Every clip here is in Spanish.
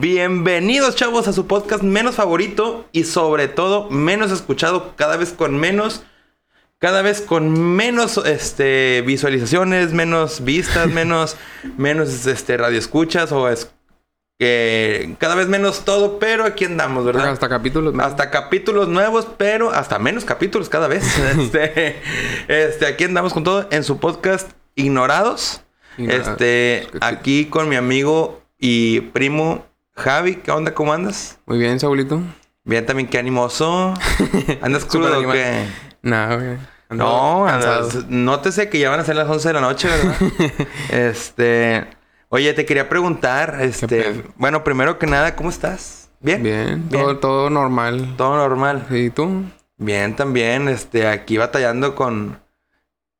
Bienvenidos chavos a su podcast menos favorito y sobre todo menos escuchado, cada vez con menos, cada vez con menos este, visualizaciones, menos vistas, menos, menos este, radioescuchas o es, que cada vez menos todo, pero aquí andamos, ¿verdad? Hasta capítulos nuevos. Hasta capítulos nuevos, pero hasta menos capítulos cada vez. este, este, aquí andamos con todo en su podcast Ignorados. Ignorados. Este, aquí con mi amigo y primo Javi. ¿Qué onda? ¿Cómo andas? Muy bien, Saulito. Bien, también qué animoso. ¿Andas crudo o qué? Nada, güey. No, andas, nótese que ya van a ser las 11 de la noche, ¿verdad? este, oye, te quería preguntar, este, bueno, primero que nada, ¿cómo estás? ¿Bien? Bien, Todo, todo normal. Todo normal. ¿Y tú? Bien, también, este, aquí batallando con,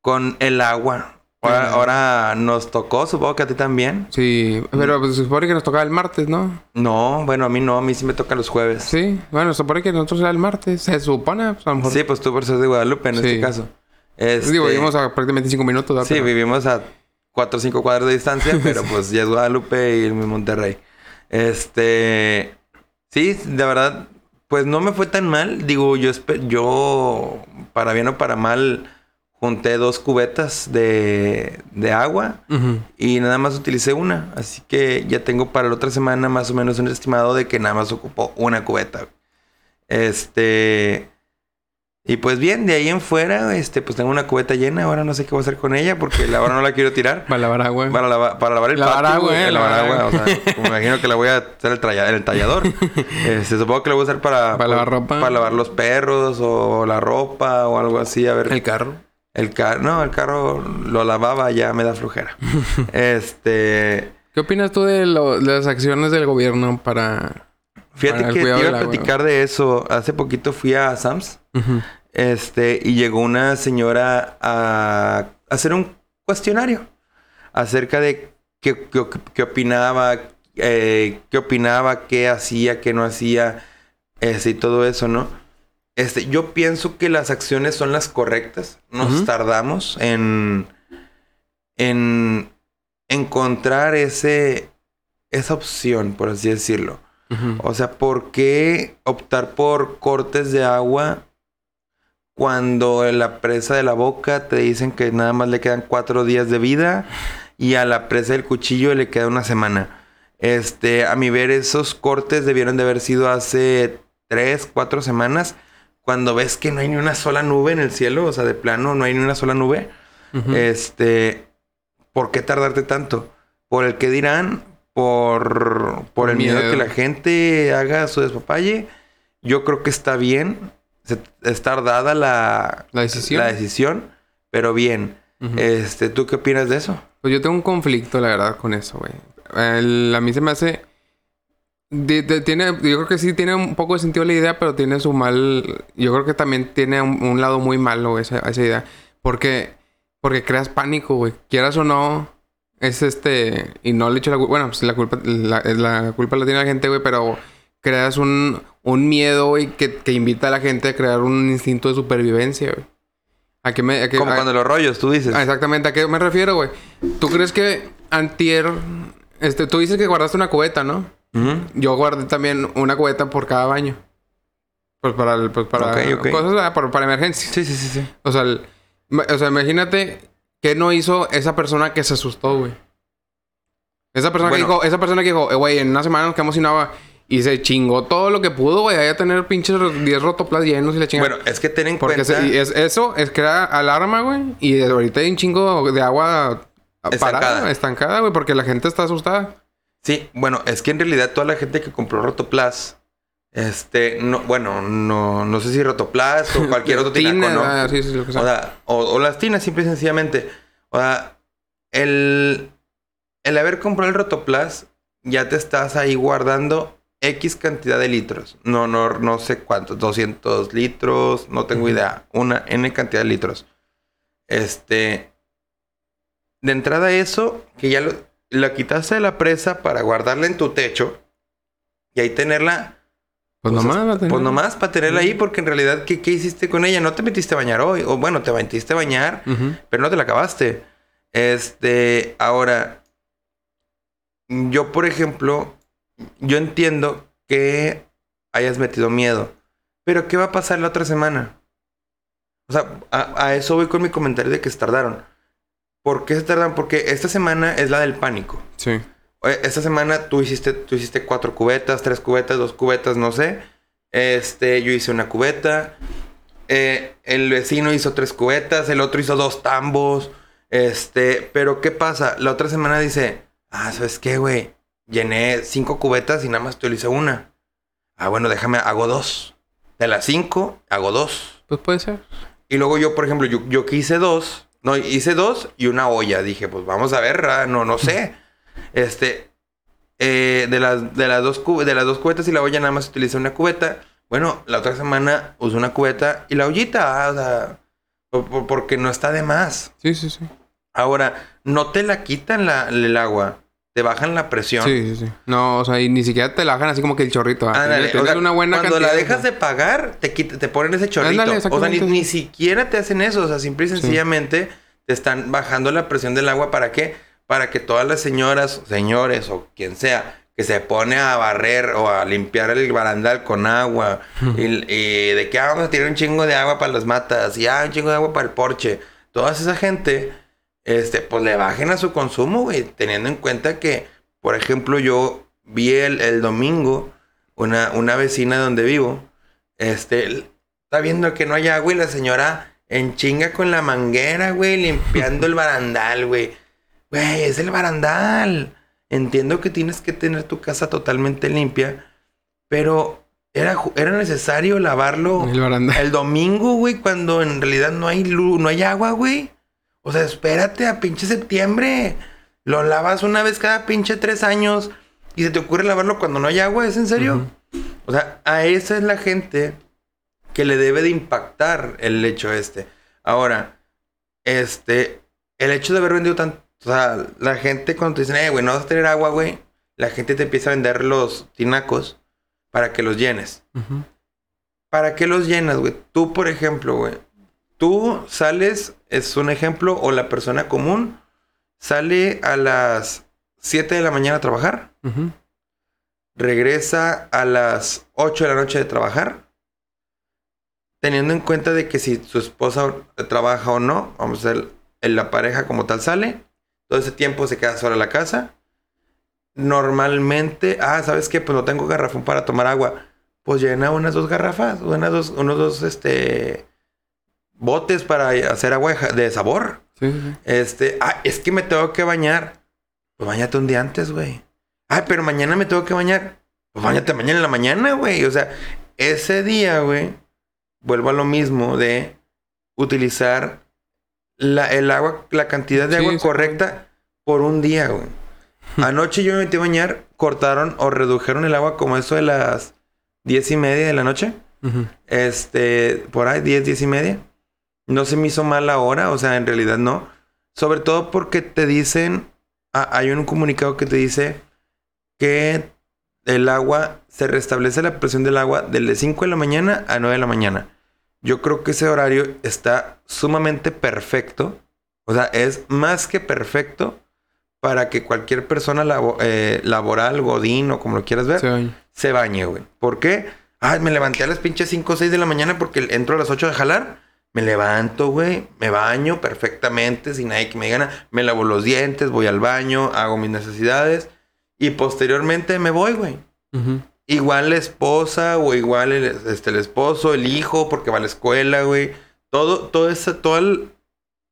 con el agua. Ahora, ahora nos tocó, supongo que a ti también. Sí, pero pues, se supone que nos tocaba el martes, ¿no? No, bueno, a mí no, a mí sí me toca los jueves. Sí, bueno, se supone que nosotros era el martes. Se supone, pues a lo mejor. Sí, pues tú por ser de Guadalupe en Sí. este caso. Este, Digo, vivimos a prácticamente cinco minutos, ¿verdad? Sí, Pero- vivimos a 4 o 5 cuadras de distancia, pero pues ya es Guadalupe y Monterrey. Este. Sí, de verdad, pues no me fue tan mal. Digo, yo, yo para bien o para mal, junté dos cubetas de, de agua y nada más utilicé una. Así que ya tengo para la otra semana más o menos un estimado de que nada más ocupó una cubeta. Este. Y pues bien, de ahí en fuera, este, pues tengo una cubeta llena. Ahora no sé qué voy a hacer con ella porque la ahora no la quiero tirar. Para lavar agua. Para, lava- para lavar el Lavar patio, agua, eh, lavar lavar agua. agua. O sea, me imagino que la voy a hacer el, tralla- el tallador. Este, supongo que la voy a usar para... Para lavar ropa. Para lavar los perros o la ropa o algo así. A ver. El carro. El carro... No, el carro lo lavaba, ya me da flojera. este... ¿Qué opinas tú de, lo- de las acciones del gobierno para... Fíjate Para el que te iba a platicar de eso. Hace poquito fui a Sam's. Este, y llegó una señora a hacer un cuestionario acerca de qué, qué, qué opinaba, eh, qué opinaba, qué hacía, qué no hacía, este, y todo eso, ¿no? Este, yo pienso que las acciones son las correctas. Nos tardamos en, en encontrar ese, esa opción, por así decirlo. O sea, ¿por qué optar por cortes de agua cuando en la presa de la boca te dicen que nada más le quedan cuatro días de vida y a la presa del cuchillo le queda una semana? Este, a mi ver, esos cortes debieron de haber sido hace tres, cuatro semanas, cuando ves que no hay ni una sola nube en el cielo, o sea, de plano no hay ni una sola nube. Este, ¿por qué tardarte tanto? ¿Por el que dirán? ¿Por, por el miedo. Miedo. que la gente haga su despapalle? Yo creo que está bien. se- Estar dada la, La decisión. la decisión, pero bien. Este, ¿tú qué opinas de eso? Pues yo tengo un conflicto, la verdad, con eso, güey. El- a mí se me hace... de- de- tiene, yo creo que sí tiene un poco de sentido la idea, pero tiene su mal... Yo creo que también tiene un, un lado muy malo esa, esa idea. Porque, porque creas pánico, güey. Quieras o no, es este... Y no le echo la culpa... Bueno, pues la culpa la, la culpa la tiene la gente, güey, pero creas un, un miedo, güey, que, que invita a la gente a crear un instinto de supervivencia, güey. ¿A qué me...? A qué- Como a- cuando los rollos, tú dices. Ah, exactamente, ¿a qué me refiero, güey? ¿Tú crees que antier... Este, tú dices que guardaste una cubeta, ¿no? Yo guardé también una cubeta por cada baño. Pues para... el- Pues para cosas, ah, para, para emergencias. Sí, sí, sí, sí. O sea, el- o sea, imagínate qué no hizo esa persona que se asustó, güey. Esa persona Bueno. que dijo... Esa persona que dijo... "Eh, Güey, en una semana nos quedamos sin agua. Y se chingó todo lo que pudo, güey. Ahí a tener pinches 10 rotoplas llenos y la chingada. Bueno, es que ten en Porque cuenta... es, eso es crea alarma, güey. Y ahorita hay un chingo de agua parada, estancada, güey, porque la gente está asustada. Sí, bueno, es que en realidad toda la gente que compró Rotoplas, este, no, bueno, no, no sé si Rotoplas o cualquier otro tinaco, Tina, ¿no? ah, sí, sí, lo que sea. O, sea, o, o las tinas, simple y sencillamente. O sea, el, el haber comprado el Rotoplas, ya te estás ahí guardando X cantidad de litros. No, no, no sé cuántos, 200 litros, no tengo idea. Una N cantidad de litros. Este, de entrada eso, que ya lo, la quitaste de la presa para guardarla en tu techo y ahí tenerla Pues Pues, nomás. Pues nomás para tenerla ahí, porque en realidad, ¿qué, qué hiciste con ella? No te metiste a bañar hoy. O bueno, te metiste a bañar, pero no te la acabaste. Este, ahora, yo, por ejemplo, yo entiendo que hayas metido miedo. Pero ¿qué va a pasar la otra semana? O sea, a, a eso voy con mi comentario de que se tardaron. ¿Por qué se tardan? Porque esta semana es la del pánico. Sí. Esta semana tú hiciste, tú hiciste cuatro cubetas, tres cubetas, dos cubetas, no sé. Este, yo hice una cubeta. Eh, el vecino hizo tres cubetas, el otro hizo dos tambos. Este, pero ¿qué pasa? La otra semana dice, ah, ¿sabes qué, güey? Llené cinco cubetas y nada más utilicé una. Ah, bueno, déjame, hago dos. De las cinco, hago dos. Pues puede ser. Y luego yo, por ejemplo, yo, yo que hice dos, no, hice dos y una olla. Dije, pues vamos a ver, no, no sé. Este, eh, de, las, de, las dos de las dos cubetas y la olla nada más utilicé una cubeta. Bueno, la otra semana usé una cubeta y la ollita, ah, o sea, por- por- porque no está de más. Sí, sí, sí. Ahora, no te la quitan la, el agua, te bajan la presión. Sí, sí, sí. No, o sea, y ni siquiera te la bajan así como que el chorrito. ¿ah? Ándale, o sea, una buena cuando la dejas de pagar, te, quita- te ponen ese chorrito. Ándale, o sea, ni, ni siquiera te hacen eso. O sea, simple y sencillamente te están bajando la presión del agua. ¿Para qué? Para que todas las señoras, señores o quien sea, que se pone a barrer o a limpiar el barandal con agua. y, y de que ah, vamos a tirar un chingo de agua para las matas. Y ah, un chingo de agua para el porche. Toda esa gente, este, pues le bajen a su consumo, güey. Teniendo en cuenta que, por ejemplo, yo vi el, el domingo una, una vecina donde vivo, este, está viendo que no hay agua y la señora en chinga con la manguera, güey, limpiando el barandal, güey. Güey, es el barandal. Entiendo que tienes que tener tu casa totalmente limpia, pero era, era necesario lavarlo El el domingo, güey, cuando en realidad no hay luz, no hay agua, güey. O sea, espérate a pinche septiembre. Lo lavas una vez cada pinche tres años y se te ocurre lavarlo cuando no hay agua, ¿es en serio? O sea, a esa es la gente que le debe de impactar el hecho este. Ahora, este, el hecho de haber vendido tanto, o sea, la gente cuando te dicen, eh, güey, no vas a tener agua, güey, la gente te empieza a vender los tinacos para que los llenes. ¿Para qué los llenas, güey? Tú, por ejemplo, güey. Tú sales, es un ejemplo, o la persona común sale a las 7 de la mañana a trabajar, regresa a las 8 de la noche de trabajar, teniendo en cuenta de que si su esposa trabaja o no, vamos a ver, la pareja como tal sale, todo ese tiempo se queda sola en la casa. Normalmente, ah, ¿sabes qué? Pues no tengo garrafón para tomar agua. Pues llena unas dos garrafas, unas dos, unos dos, este, botes para hacer agua de sabor. Sí, sí, sí. Este, ah, es que me tengo que bañar. Pues bañate un día antes, güey. Ay, pero mañana me tengo que bañar. Pues bañate mañana en la mañana, güey. O sea, ese día, güey, vuelvo a lo mismo de utilizar la, el agua, la cantidad de Sí, agua correcta por un día, güey. Anoche yo me metí a bañar, cortaron o redujeron el agua como eso de las diez y media de la noche. Este, por ahí, 10, 10 y media. No se me hizo mal la hora, o sea, en realidad no. Sobre todo porque te dicen, ah, hay un comunicado que te dice que el agua, se restablece la presión del agua de 5 de la mañana a 9 de la mañana. Yo creo que ese horario está sumamente perfecto. O sea, es más que perfecto para que cualquier persona labo- eh, laboral, godín o como lo quieras ver, se bañe, güey. ¿Por qué? Ay, me levanté a las pinches 5 o 6 de la mañana porque entro a las 8 de jalar. Me levanto, güey. Me baño perfectamente sin nadie que me diga nada. Me lavo los dientes, voy al baño, hago mis necesidades. Y posteriormente me voy, güey. Igual la esposa o igual el, este, el esposo, el hijo, porque va a la escuela, güey. Todo, todo esa, toda el-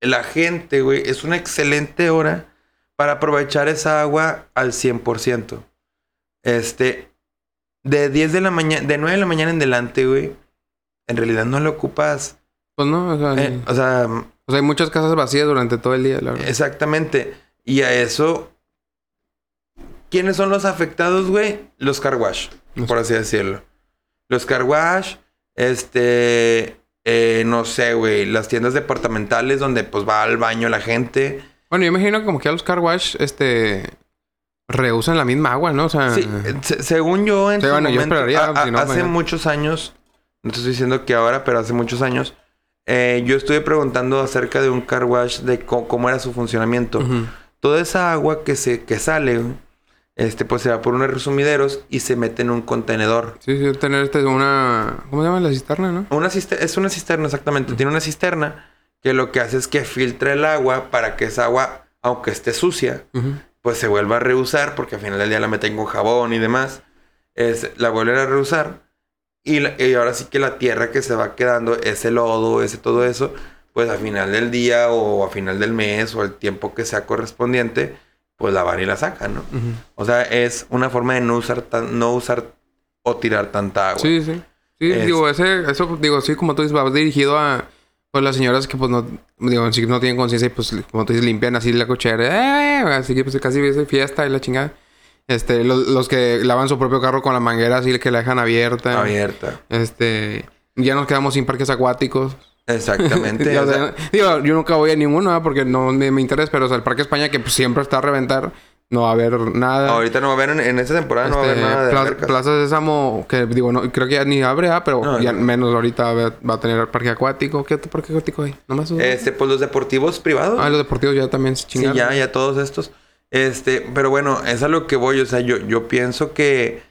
la gente, güey, es una excelente hora para aprovechar esa agua al 100%. Este, de 10 de la mañana, de 9 de la mañana en delante, güey, en realidad no lo ocupas. Pues no, o sea, eh, o sea, O sea, hay muchas casas vacías durante todo el día, la verdad. exactamente. Y a eso, ¿quiénes son los afectados, güey? Los car wash. Los- por así decirlo. Los car wash, este, eh, no sé, güey, las tiendas departamentales donde pues va al baño la gente. Bueno, yo imagino que como que a los car wash, este... Reusan la misma agua, ¿no? O sea... Sí, se- según yo en su bueno, yo momento, esperaría, a- a- si no, hace mañana. muchos años, no te estoy diciendo que ahora, pero hace muchos años, eh, yo estuve preguntando acerca de un car wash, de cómo era su funcionamiento. Toda esa agua que se que sale, este, pues se va por unos resumideros y se mete en un contenedor. Sí, sí, tener este, una... ¿Cómo se llama? La cisterna, ¿no? Una es una cisterna, exactamente. Tiene una cisterna que lo que hace es que filtra el agua para que esa agua, aunque esté sucia, pues se vuelva a reusar, porque al final del día la meten con jabón y demás. Es, la vuelven a reusar. Y, la- y ahora sí que la tierra que se va quedando, ese lodo, ese todo eso, pues al final del día o a final del mes o el tiempo que sea correspondiente, pues la van y la sacan, ¿no? Ujú. O sea, es una forma de no usar, tan, no usar o tirar tanta agua. Sí, sí. Sí, Es- digo, ese, eso, digo, sí, como tú dices, va dirigido a pues las señoras que pues no, digo, no tienen conciencia y pues como tú dices, limpian así la cochera, eh, así que pues casi ves fiesta y la chingada. Este, los, los que lavan su propio carro con la manguera así que la dejan abierta. Abierta. Este, ya nos quedamos sin parques acuáticos. Exactamente. Ya, o o sea, sea, digo, yo nunca voy a ninguno ¿verdad? porque no me, me interesa, pero o sea, el Parque España que pues, siempre está a reventar, no va a haber nada. ahorita no va a haber, en, en esta temporada no va a haber Este, nada de Pla- albercas. Plaza Sésamo, que digo, no, creo que ya ni abre, pero No, ya no. menos ahorita va, va a tener parque acuático. ¿Qué otro parque acuático hay? ¿Nomás? Este, pues los deportivos privados. Ah, los deportivos ya también se Sí, chingaron. ya, ya todos estos. Este, pero bueno, es a lo que voy. O sea, yo, yo pienso que.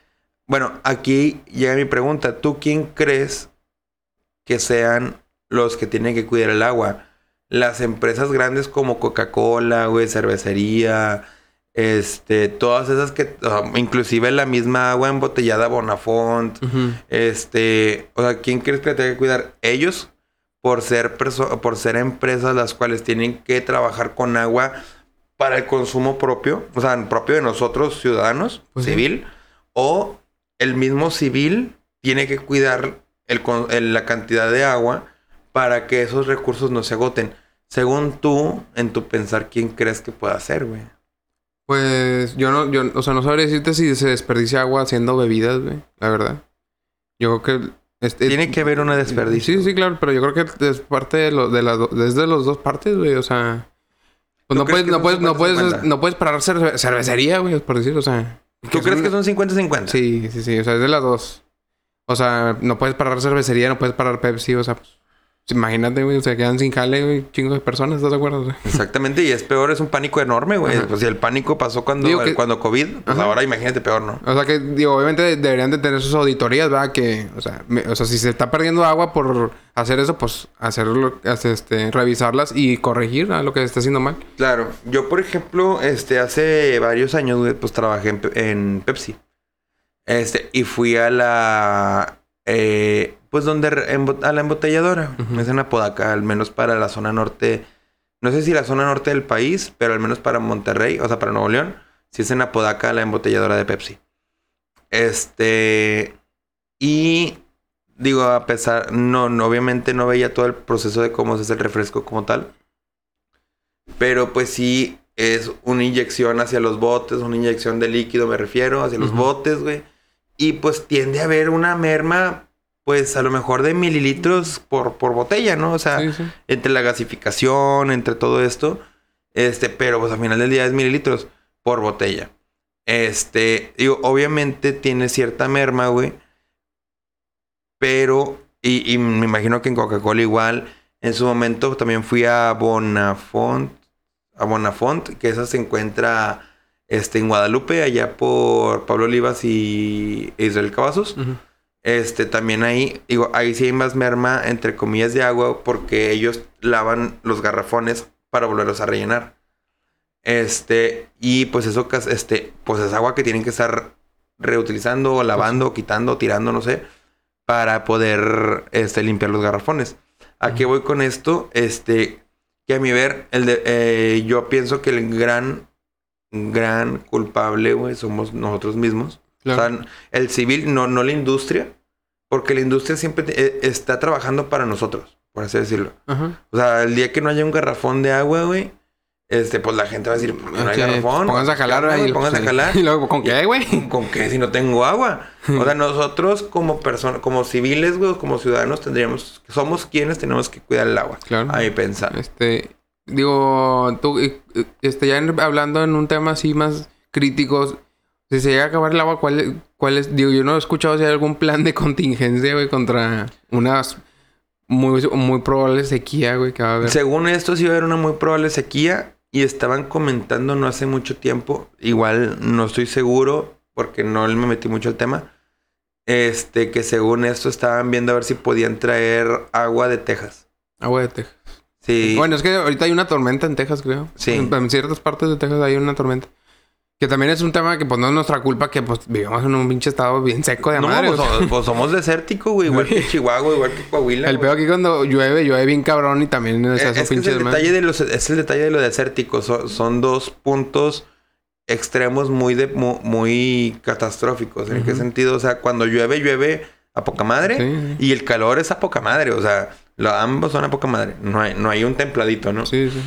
Bueno, aquí llega mi pregunta. ¿Tú quién crees que sean los que tienen que cuidar el agua? Las empresas grandes como Coca-Cola, güey, cervecería, este, todas esas que, o sea, inclusive la misma agua embotellada Bonafont, este, o sea, ¿quién crees que tenga que cuidar? Ellos, por ser, por ser empresas las cuales tienen que trabajar con agua para el consumo propio, o sea, propio de nosotros, ciudadanos, Pues sí. civil, o el mismo civil tiene que cuidar el el- la cantidad de agua para que esos recursos no se agoten. Según tú, en tu pensar, ¿quién crees que pueda hacer, güey? Pues yo no, yo, o sea, no sabría decirte si se desperdicia agua haciendo bebidas, güey, la verdad. Yo creo que... este- Tiene que haber una desperdicio. Sí, sí, claro, pero yo creo que es parte de, lo, de las do- es de los dos partes, güey, o sea... Pues ¿Tú no puedes, no puedes, no puedes, 50-50? no puedes parar cerve- cervecería, güey, por decir, o sea... ¿Tú crees que son 50-50? Sí, sí, sí. O sea, es de las dos. O sea, no puedes parar cervecería, no puedes parar Pepsi. O sea, pues, imagínate, güey. O sea, quedan sin jale, güey. Chingos de personas, ¿estás de acuerdo? Exactamente, y es peor, es un pánico enorme, güey. Pues si el pánico pasó cuando, que- cuando COVID, pues Ajá. ahora imagínate peor, ¿no? O sea, que, digo, obviamente deberían de tener sus auditorías, ¿verdad? Que, o sea, me- o sea, si se está perdiendo agua por hacer eso, pues hacerlo, hacer, este, revisarlas y corregir lo que se está haciendo mal. Claro, yo por ejemplo, este, hace varios años, güey, pues trabajé en, en Pepsi. Este, y fui a la, eh, pues donde, a la embotelladora. Ujú. Es en Apodaca, al menos para la zona norte. No sé si la zona norte del país, pero al menos para Monterrey, o sea, para Nuevo León, si es en Apodaca la embotelladora de Pepsi. Este, y digo, a pesar, no, no, obviamente no veía todo el proceso de cómo se hace el refresco como tal. Pero pues sí es una inyección hacia los botes, una inyección de líquido me refiero, hacia los Ujú. botes, güey. Y pues tiende a haber una merma, pues a lo mejor de mililitros por, por botella, ¿no? O sea, Sí, sí. entre la gasificación, entre todo esto. Este, pero pues al final del día es mililitros por botella. Este, digo, obviamente tiene cierta merma, güey. Pero, y, y me imagino que en Coca-Cola igual. En su momento también fui a Bonafont, a Bonafont, que esa se encuentra este, en Guadalupe, allá por Pablo Olivas y Israel Cavazos. Ujú. Este, también ahí, digo, ahí sí hay más merma, entre comillas, de agua, porque ellos lavan los garrafones para volverlos a rellenar. Este, y pues eso, este, pues es agua que tienen que estar reutilizando, o lavando, quitando, tirando, no sé, para poder, este, limpiar los garrafones. ¿A qué voy con esto? Este, que a mi ver, el de, eh, yo pienso que el gran, gran culpable, güey, somos nosotros mismos. Claro. O sea, el civil, no, no la industria, porque la industria siempre te- eh, está trabajando para nosotros, por así decirlo. Ajá. O sea, el día que no haya un garrafón de agua, güey, este, pues la gente va a decir, "¿Por qué no hay Ok, garrafón? Pónganse a jalar, güey. Pónganse a Sí. jalar. Y luego, ¿con qué, güey? ¿Con qué si no tengo agua? O sea, nosotros como personas, como civiles, güey, como ciudadanos, tendríamos, somos quienes tenemos que cuidar el agua. Claro. A mi pensar. Este, digo, tú, este, ya hablando en un tema así más crítico, si se llega a acabar el agua, ¿cuál, cuál es? Digo, yo no he escuchado si hay algún plan de contingencia, güey, contra unas muy, muy probable sequía, güey, que va a haber. Según esto, sí va a haber una muy probable sequía Y estaban comentando no hace mucho tiempo, igual no estoy seguro porque no me metí mucho al tema, este, que según esto estaban viendo a ver si podían traer agua de Texas. Agua de Texas. Sí. Bueno, es que ahorita hay una tormenta en Texas, creo. Sí. En, en ciertas partes de Texas hay una tormenta. Que también es un tema que pues no es nuestra culpa que pues vivimos en un pinche estado bien seco de no, madre. pues, o sea. pues somos desérticos, güey. Igual que Chihuahua, igual que Coahuila. El peor aquí cuando llueve, llueve bien cabrón y también Eh, es Es, eso que es pinche el detalle de los, es el detalle de lo desértico. So- son dos puntos extremos muy de, mu- muy, catastróficos. ¿En qué sentido? O sea, cuando llueve, llueve a poca madre. Sí, Y el calor es a poca madre. O sea, lo- ambos son a poca madre. No hay, no hay un templadito, ¿no? sí, sí.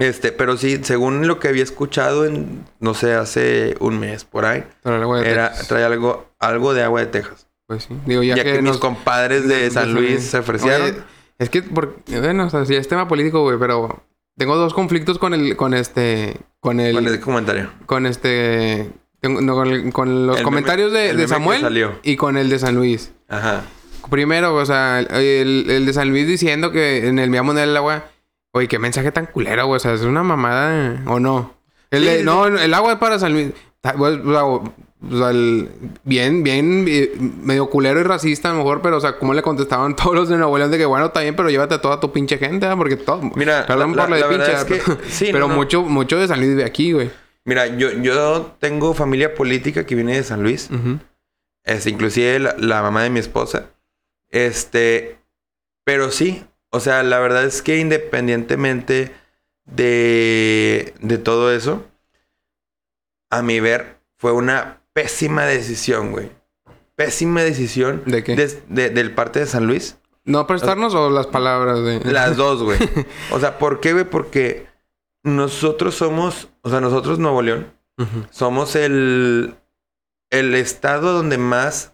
Este, pero sí, según lo que había escuchado en, no sé, hace un mes por ahí, agua de era, Texas, trae algo, algo de agua de Texas. Pues sí. Digo, ya, Ya, que, que, mis nos... compadres de San Luis se ofrecieron. Oye, es que, por... bueno, o sea, sí es tema político, güey, pero tengo dos conflictos con el, con este, con el, con el comentario. con este, tengo- no, con, los El meme- comentarios de, Samuel y con el de San Luis. Ajá. Primero, o sea, el, el de San Luis diciendo que en el Día Mundial del Agua, oye, qué mensaje tan culero, güey, o sea, es una mamada, ¿o no? El Sí, de, sí, no, el agua es para San Luis. Pues, O sea, o sea, el- bien, bien, eh, medio culero y racista a lo mejor, pero, o sea, ¿cómo le contestaban todos los de Nuevo León de que, bueno, está bien, pero llévate a toda tu pinche gente, ¿ah? Porque todo... Mira, perdón la- por la, la- de pinche, es que- pero, sí, pero no, no. mucho, mucho de San Luis vive aquí, güey. Mira, yo, yo tengo familia política que viene de San Luis. Es, inclusive la, la mamá de mi esposa. Este, pero sí, o sea, la verdad es que independientemente de, de todo eso, a mi ver, fue una pésima decisión, güey. Pésima decisión ¿De qué? de- del parte de San Luis. ¿No prestarnos o las palabras de...? Las dos, güey. O sea, ¿por qué, güey? Porque nosotros somos, o sea, nosotros Nuevo León, somos el, el estado donde más,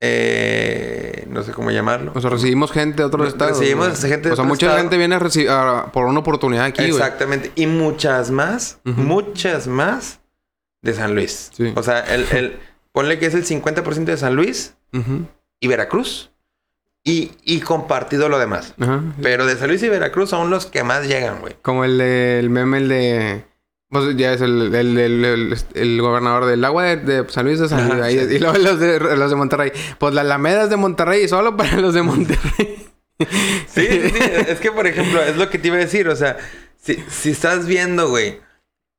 eh, no sé cómo llamarlo. O sea, recibimos gente de otros Re- estados. recibimos gente de O sea, mucha estado. gente viene a recibir por una oportunidad aquí. Exactamente. Y muchas más, muchas más de San Luis. Sí. O sea, el, el, ponle que es el 50% de San Luis y Veracruz. Y, y compartido lo demás. Ajá. Pero de San Luis y Veracruz son los que más llegan, güey. Como el de, el meme, el de... Pues ya es el, el, el, gobernador del agua de, de San Luis de San Ajá, Luis. ahí- sí. Y luego los de, los de Monterrey. Pues la Alameda es de Monterrey y solo para los de Monterrey. Sí, sí, sí. Es que, por ejemplo, es lo que te iba a decir. O sea, si, si estás viendo, güey.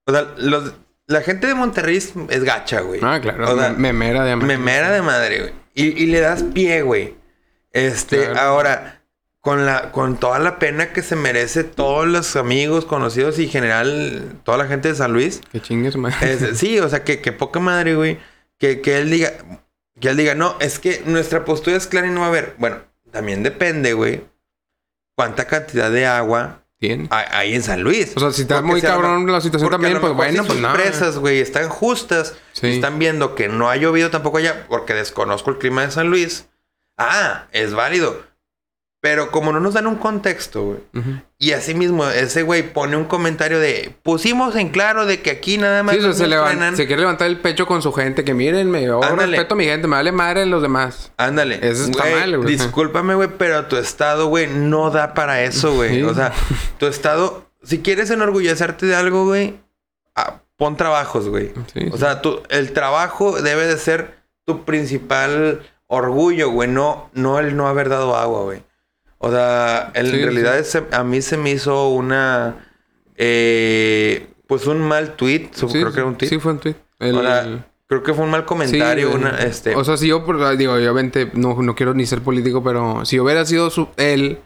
O sea, los, la gente de Monterrey es, es gacha, güey. Ah, claro. O sea, memera de memera de madre, güey. Y, y le das pie, güey. Este, Claro. ahora, con la, con toda la pena que se merece todos los amigos, conocidos y en general toda la gente de San Luis. Que chingues. Es- sí, o sea, que, que poca madre, güey. Que, que él diga, que él diga, no, es que nuestra postura es clara y no va a haber. Bueno, también depende, güey. Cuánta cantidad de agua Bien. hay, hay en San Luis. O sea, si está Porque muy cabrón la situación también, pues bueno, si pues nada. presas, güey, están justas. Sí. Están viendo que no ha llovido tampoco allá porque desconozco el clima de San Luis. Ah, es válido. Pero como no nos dan un contexto, güey. Y así mismo, ese güey pone un comentario de... Pusimos en claro de que aquí nada más Sí, se, levan- frenan". se quiere levantar el pecho con su gente. Que mírenme, yo Ándale. respeto a mi gente. Me vale madre los demás. Ándale. Eso está Güey, mal, güey. Discúlpame, güey, pero tu estado, güey, no da para eso, güey. Sí. O sea, tu estado... Si quieres enorgullecerte de algo, güey... ah, pon trabajos, güey. Sí, O sea, tu, el trabajo debe de ser tu principal orgullo, güey. No, no el no haber dado agua, güey. O sea, en Sí, realidad ese- a mí se me hizo una... eh, pues un mal tweet. Sí, creo que era un tweet. Sí, fue un tweet. El- O sea, creo que fue un mal comentario. Sí, una, este, O sea, si yo, por- digo, obviamente no, no quiero ni ser político, pero si hubiera sido su, él,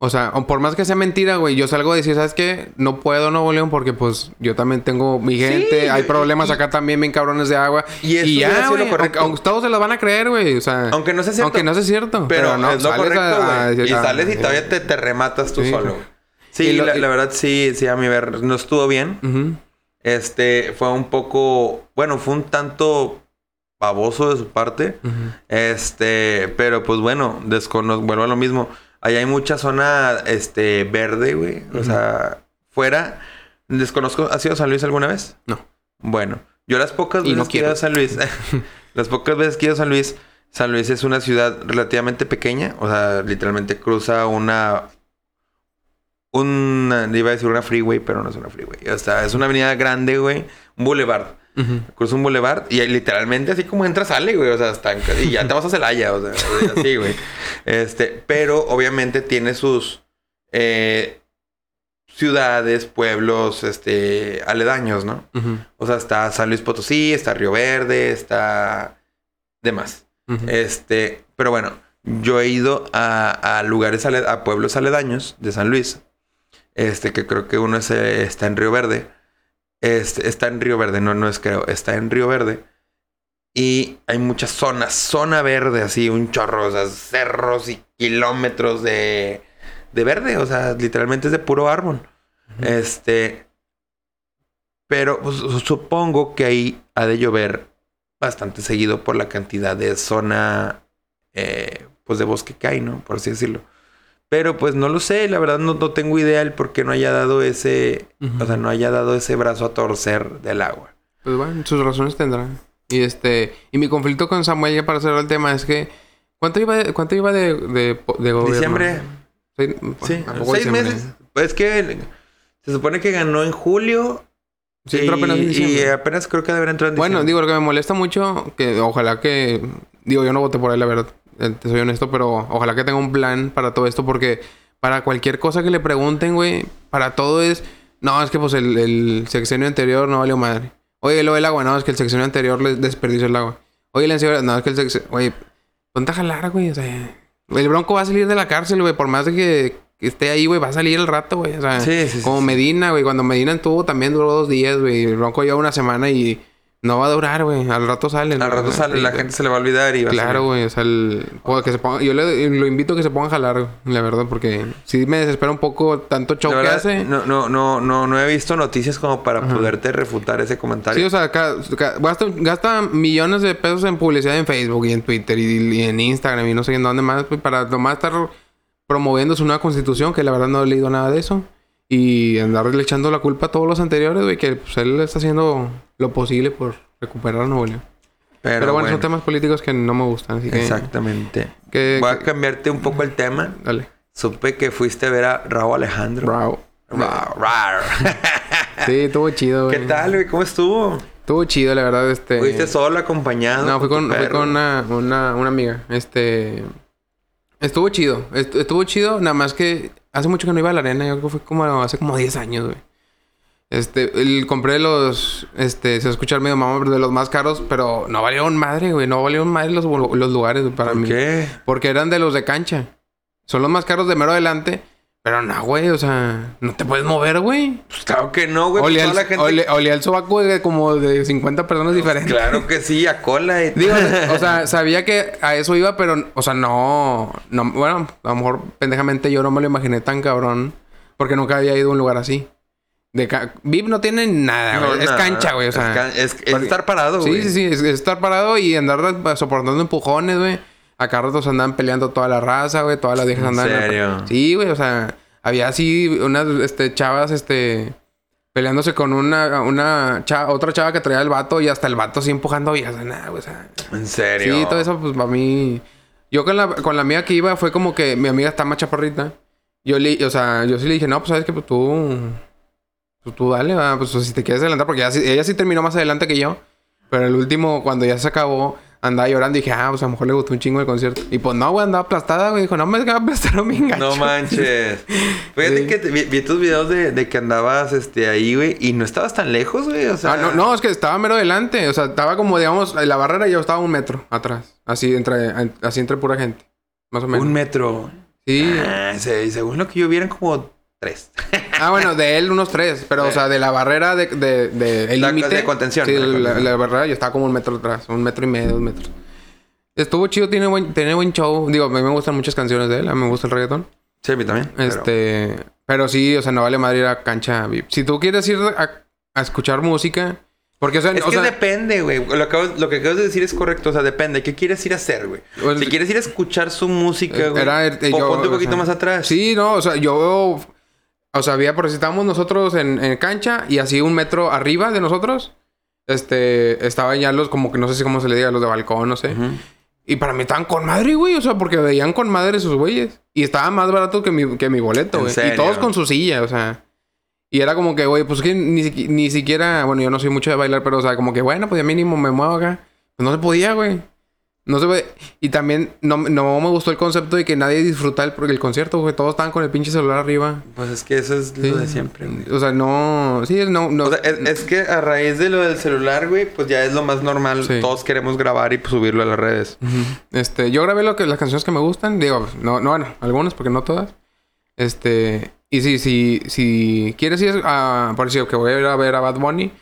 o sea, por más que sea mentira, güey, yo salgo a decir, ¿sabes qué? No puedo Nuevo León porque, pues, yo también tengo mi gente, hay problemas y- acá también, bien cabrones de agua. Y eso y ya, güey, correcto. aunque, todos se los van a creer, güey, o sea, aunque no sea cierto. aunque no sea cierto. pero, no, es lo sales correcto, a- a- güey. Y a- sales y todavía te, te rematas tú Sí. solo. Sí, lo- la, verdad sí, sí, a mi ver, no estuvo bien. Este, fue un poco... Bueno, fue un tanto baboso de su parte. Este, pero pues bueno, desconozco, vuelvo a lo mismo. Allá hay mucha zona, este, verde, güey. O sea, fuera. Desconozco, ¿has ido a San Luis alguna vez? No. Bueno, yo las pocas Y veces no que he ido a San Luis, las pocas veces que he ido a San Luis, San Luis es una ciudad relativamente pequeña. O sea, literalmente cruza una, una, iba a decir una freeway, pero no es una freeway. O sea, es una avenida grande, güey. Un boulevard. Cruza un boulevard y literalmente así como entra, sale, güey. O sea, hasta y ya te vas a Celaya, o sea, así, güey. Este, pero obviamente tiene sus eh, ciudades, pueblos, este, aledaños, ¿no? O sea, está San Luis Potosí, está Río Verde, está demás. Este, pero bueno, yo he ido a, a lugares, a pueblos aledaños de San Luis. Este, que creo que uno es, eh, está en Río Verde. Este, está en Río Verde, no, no es creo, está en Río Verde. Y hay muchas zonas, zona verde, así, un chorro, o sea, cerros y kilómetros de, de verde, o sea, literalmente es de puro árbol. Este, pero pues, supongo que ahí ha de llover bastante seguido por la cantidad de zona, eh, pues de bosque que hay, ¿no? Por así decirlo. Pero pues no lo sé, la verdad no, no tengo idea el por qué no haya dado ese, o sea, no haya dado ese brazo a torcer del agua. Pues bueno, sus razones tendrán. Y este, y mi conflicto con Samuel ya para cerrar el tema es que ¿cuánto iba de, cuánto iba de, de, gobierno? Diciembre. Sí, seis meses. Pues que se supone que ganó en julio. Sí, y, apenas y apenas creo que debería entrar en Bueno, digo, lo que me molesta mucho, que ojalá que. Digo, yo no voté por él, la verdad. Eh, te soy honesto, pero ojalá que tenga un plan para todo esto, porque para cualquier cosa que le pregunten, güey, para todo es. No, es que pues el, el sexenio anterior no valió madre. Oye, lo del agua, no, es que el sexenio anterior le desperdició el agua. Oye, la encima, no, es que el sexenio. Oye, ponte a jalar, güey, o sea. El bronco va a salir de la cárcel, güey, por más de que, esté ahí, güey, va a salir el rato, güey. O sea, sí, sí, como Medina, güey. Cuando Medina estuvo también duró dos días, güey. El bronco lleva una semana y no va a durar, güey. Al rato sale. Al rato sale, la gente se le va a olvidar y va Claro, güey. O sea, el... que se ponga... yo le, lo invito a que se ponga a jalar, la verdad, porque sí me desespera un poco tanto show que hace. No, no, no, no, no he visto noticias como para poderte refutar ese comentario. Sí, o sea, gasta, millones de pesos en publicidad en Facebook y en Twitter y, en Instagram y no sé en dónde más, pues, para nomás estar promoviendo su nueva constitución, que la verdad no he leído nada de eso. Y andarle echando la culpa a todos los anteriores, güey, que pues, él está haciendo lo posible por recuperar a Nuevo León. Pero, bueno, son temas políticos que no me gustan. Así Exactamente. Voy a cambiarte un poco el tema. Dale. Supe que fuiste a ver a Raúl Alejandro. Raúl. sí, estuvo chido, güey. ¿Qué tal, güey? ¿Cómo estuvo? Estuvo chido, la verdad, este... ¿Fuiste solo, acompañado? No, fui con, fui con una, una, una amiga. Este... Estuvo chido. Estuvo chido, nada más que hace mucho que no iba a la arena. Yo creo que fue como hace como 10 años, güey. Este, el, compré los, este, se escuchar medio mamá, de los más caros, pero no valieron madre, güey. No valieron madre los, los lugares para ¿Por mí. qué? Porque eran de los de cancha. Son los más caros de mero adelante. Pero no, güey, o sea, no te puedes mover, güey. Pues claro que no, güey. Olía, pues el, olía, el sobaco de como de 50 personas diferentes. Claro que sí, a cola. Y... Digo, o sea, sabía que a eso iba, pero, o sea, no, no, bueno, a lo mejor pendejamente yo no me lo imaginé tan cabrón, porque nunca había ido a un lugar así. De VIP no tiene nada, güey. es cancha, güey. O sea, es, estar parado, güey. Sí, sí, sí. Es, estar parado y andar soportando empujones, güey. Acá ratos andaban peleando toda la raza, güey. Todas las viejas andaban. ¿En serio? Sí, güey. O sea, había así unas este, chavas, este. Peleándose con una, una chava, otra chava que traía el vato y hasta el vato así empujando sea, nada, güey. O sea, ¿En serio? Sí, todo eso, pues para mí. Yo con la, con la amiga que iba fue como que mi amiga está más chaparrita. Yo le, o sea, yo sí le dije, no, pues sabes que pues, tú. Pues tú dale, pues si te quieres adelantar, porque ella sí terminó más adelante que yo. Pero el último, cuando ya se acabó, andaba llorando y dije, ah, pues a lo mejor le gustó un chingo el concierto. Y pues no, güey, andaba aplastada, güey. Dijo, no me a aplastar mi gacho. No manches. Fíjate que vi, tus videos de, que andabas este, ahí, güey, y no estabas tan lejos, güey. O sea. Ah, no, no, es que estaba mero adelante. O sea, estaba como, digamos, en la barrera y yo estaba un metro atrás. Así entre, así entre pura gente. Más o menos. Un metro. Sí. Ah, según lo que yo vi eran como tres. ah, bueno, de él unos tres. Pero, o sea, de la barrera de, de, de el límite. De contención. Sí, la, barrera yo estaba como un metro atrás. Un metro y medio, dos metros. Estuvo chido, tiene buen, tiene buen show. Digo, a mí me gustan muchas canciones de él. A mí me gusta el reggaetón. Sí, a mí también. Este... Pero, sí, o sea, no vale madre ir a cancha Si tú quieres ir a, escuchar música... Porque, o sea... Es que depende, güey. Lo, que, lo que acabas de decir es correcto. O sea, depende. ¿Qué quieres ir a hacer, güey? Pues, si quieres ir a escuchar su música, güey... Era, eh, ponte un poquito más atrás. Sí, no. O sea, yo... O sea, había... Por si estábamos nosotros en, cancha... Y así un metro arriba de nosotros... Este... Estaban ya los... Como que no sé si cómo se le diga... Los de balcón, no sé. Y para mí estaban con madre, güey. O sea, porque veían con madre esos güeyes. Y estaba más barato que mi, que mi boleto, ¿En güey. Y todos con su silla, o sea. Y era como que, güey, pues que ni, ni siquiera... Bueno, yo no soy mucho de bailar, pero, o sea, como que, bueno, pues ya mínimo me muevo acá. Pues no se podía, güey. No se puede. Y también no, no me gustó el concepto de que nadie disfruta el, el concierto, güey. Todos estaban con el pinche celular arriba. Pues es que eso es Sí. lo de siempre, güey. O sea, no... Sí, no... no O sea, es, es que a raíz de lo del celular, güey, pues ya es lo más normal. Sí. Todos queremos grabar y pues, subirlo a las redes. Este, yo grabé lo que, las canciones que me gustan. Digo, no, no, bueno, algunas, porque no todas. Este, y si, si, si quieres ir a, por decir que voy a ir a ver a Bad Bunny,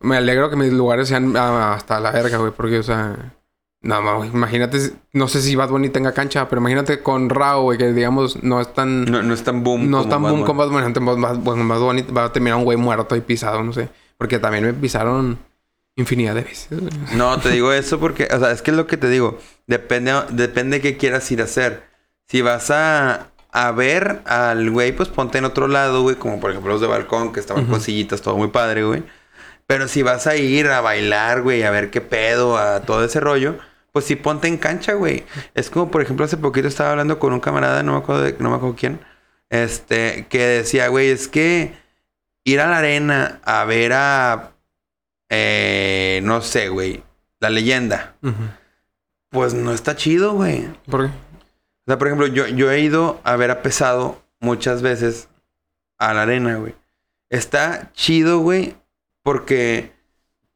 me alegro que mis lugares sean hasta la verga, güey, porque, o sea, no, imagínate, no sé si Bad Bunny tenga cancha, pero imagínate con Rao, güey, que digamos no es tan, no, No, no es tan boom. es como tan Bad boom Bunny. con Bad Bunny, gente, Bad, Bad- Bunny va a terminar un güey muerto y pisado, no sé, porque también me pisaron infinidad de veces. güey. No, te digo eso porque, o sea, es que es lo que te digo. Depende, depende qué quieras ir a hacer. Si vas a, a ver al güey, pues ponte en otro lado, güey, como por ejemplo los de balcón, que estaban Ujú. con sillitas, todo muy padre, güey. Pero si vas a ir a bailar, güey, a ver qué pedo, a todo ese rollo, pues sí ponte en cancha, güey. Es como, por ejemplo, hace poquito estaba hablando con un camarada, no me acuerdo, de, no me acuerdo quién, este, que decía, güey, es que ir a la arena a ver a, eh, no sé, güey, la leyenda, pues no está chido, güey. ¿Por qué? O sea, por ejemplo, yo, yo he ido a ver a Pesado muchas veces a la arena, güey. Está chido, güey, porque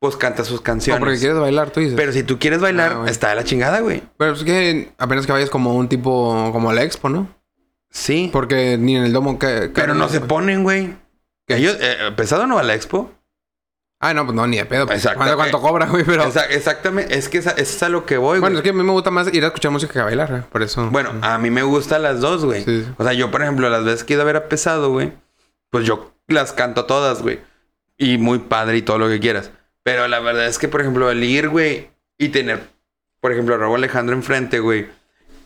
pues canta sus canciones. porque quieres bailar, tú dices. Pero si tú quieres bailar, Ah, güey. está de la chingada, güey. Pero es que apenas que vayas como un tipo, como a la expo, ¿no? Sí. Porque ni en el domo que... Pero no se ponen, güey. Ellos, eh, Pesado no va a la expo. Ah, no, pues no, ni de pedo. Pues. ¿Cuánto, cuánto cobra, güey? Pero... Exa- exactamente. Es que esa- eso es a lo que voy, Bueno, es güey. que a mí me gusta más ir a escuchar música que a bailar, güey. Por eso... Bueno, a mí me gustan las dos, güey. Sí. O sea, yo, por ejemplo, las veces que he ido a ver a Pesado, güey, pues yo las canto todas, güey. Y muy padre y todo lo que quieras. Pero la verdad es que, por ejemplo, el ir, güey, y tener, por ejemplo, a Raúl Alejandro enfrente, güey,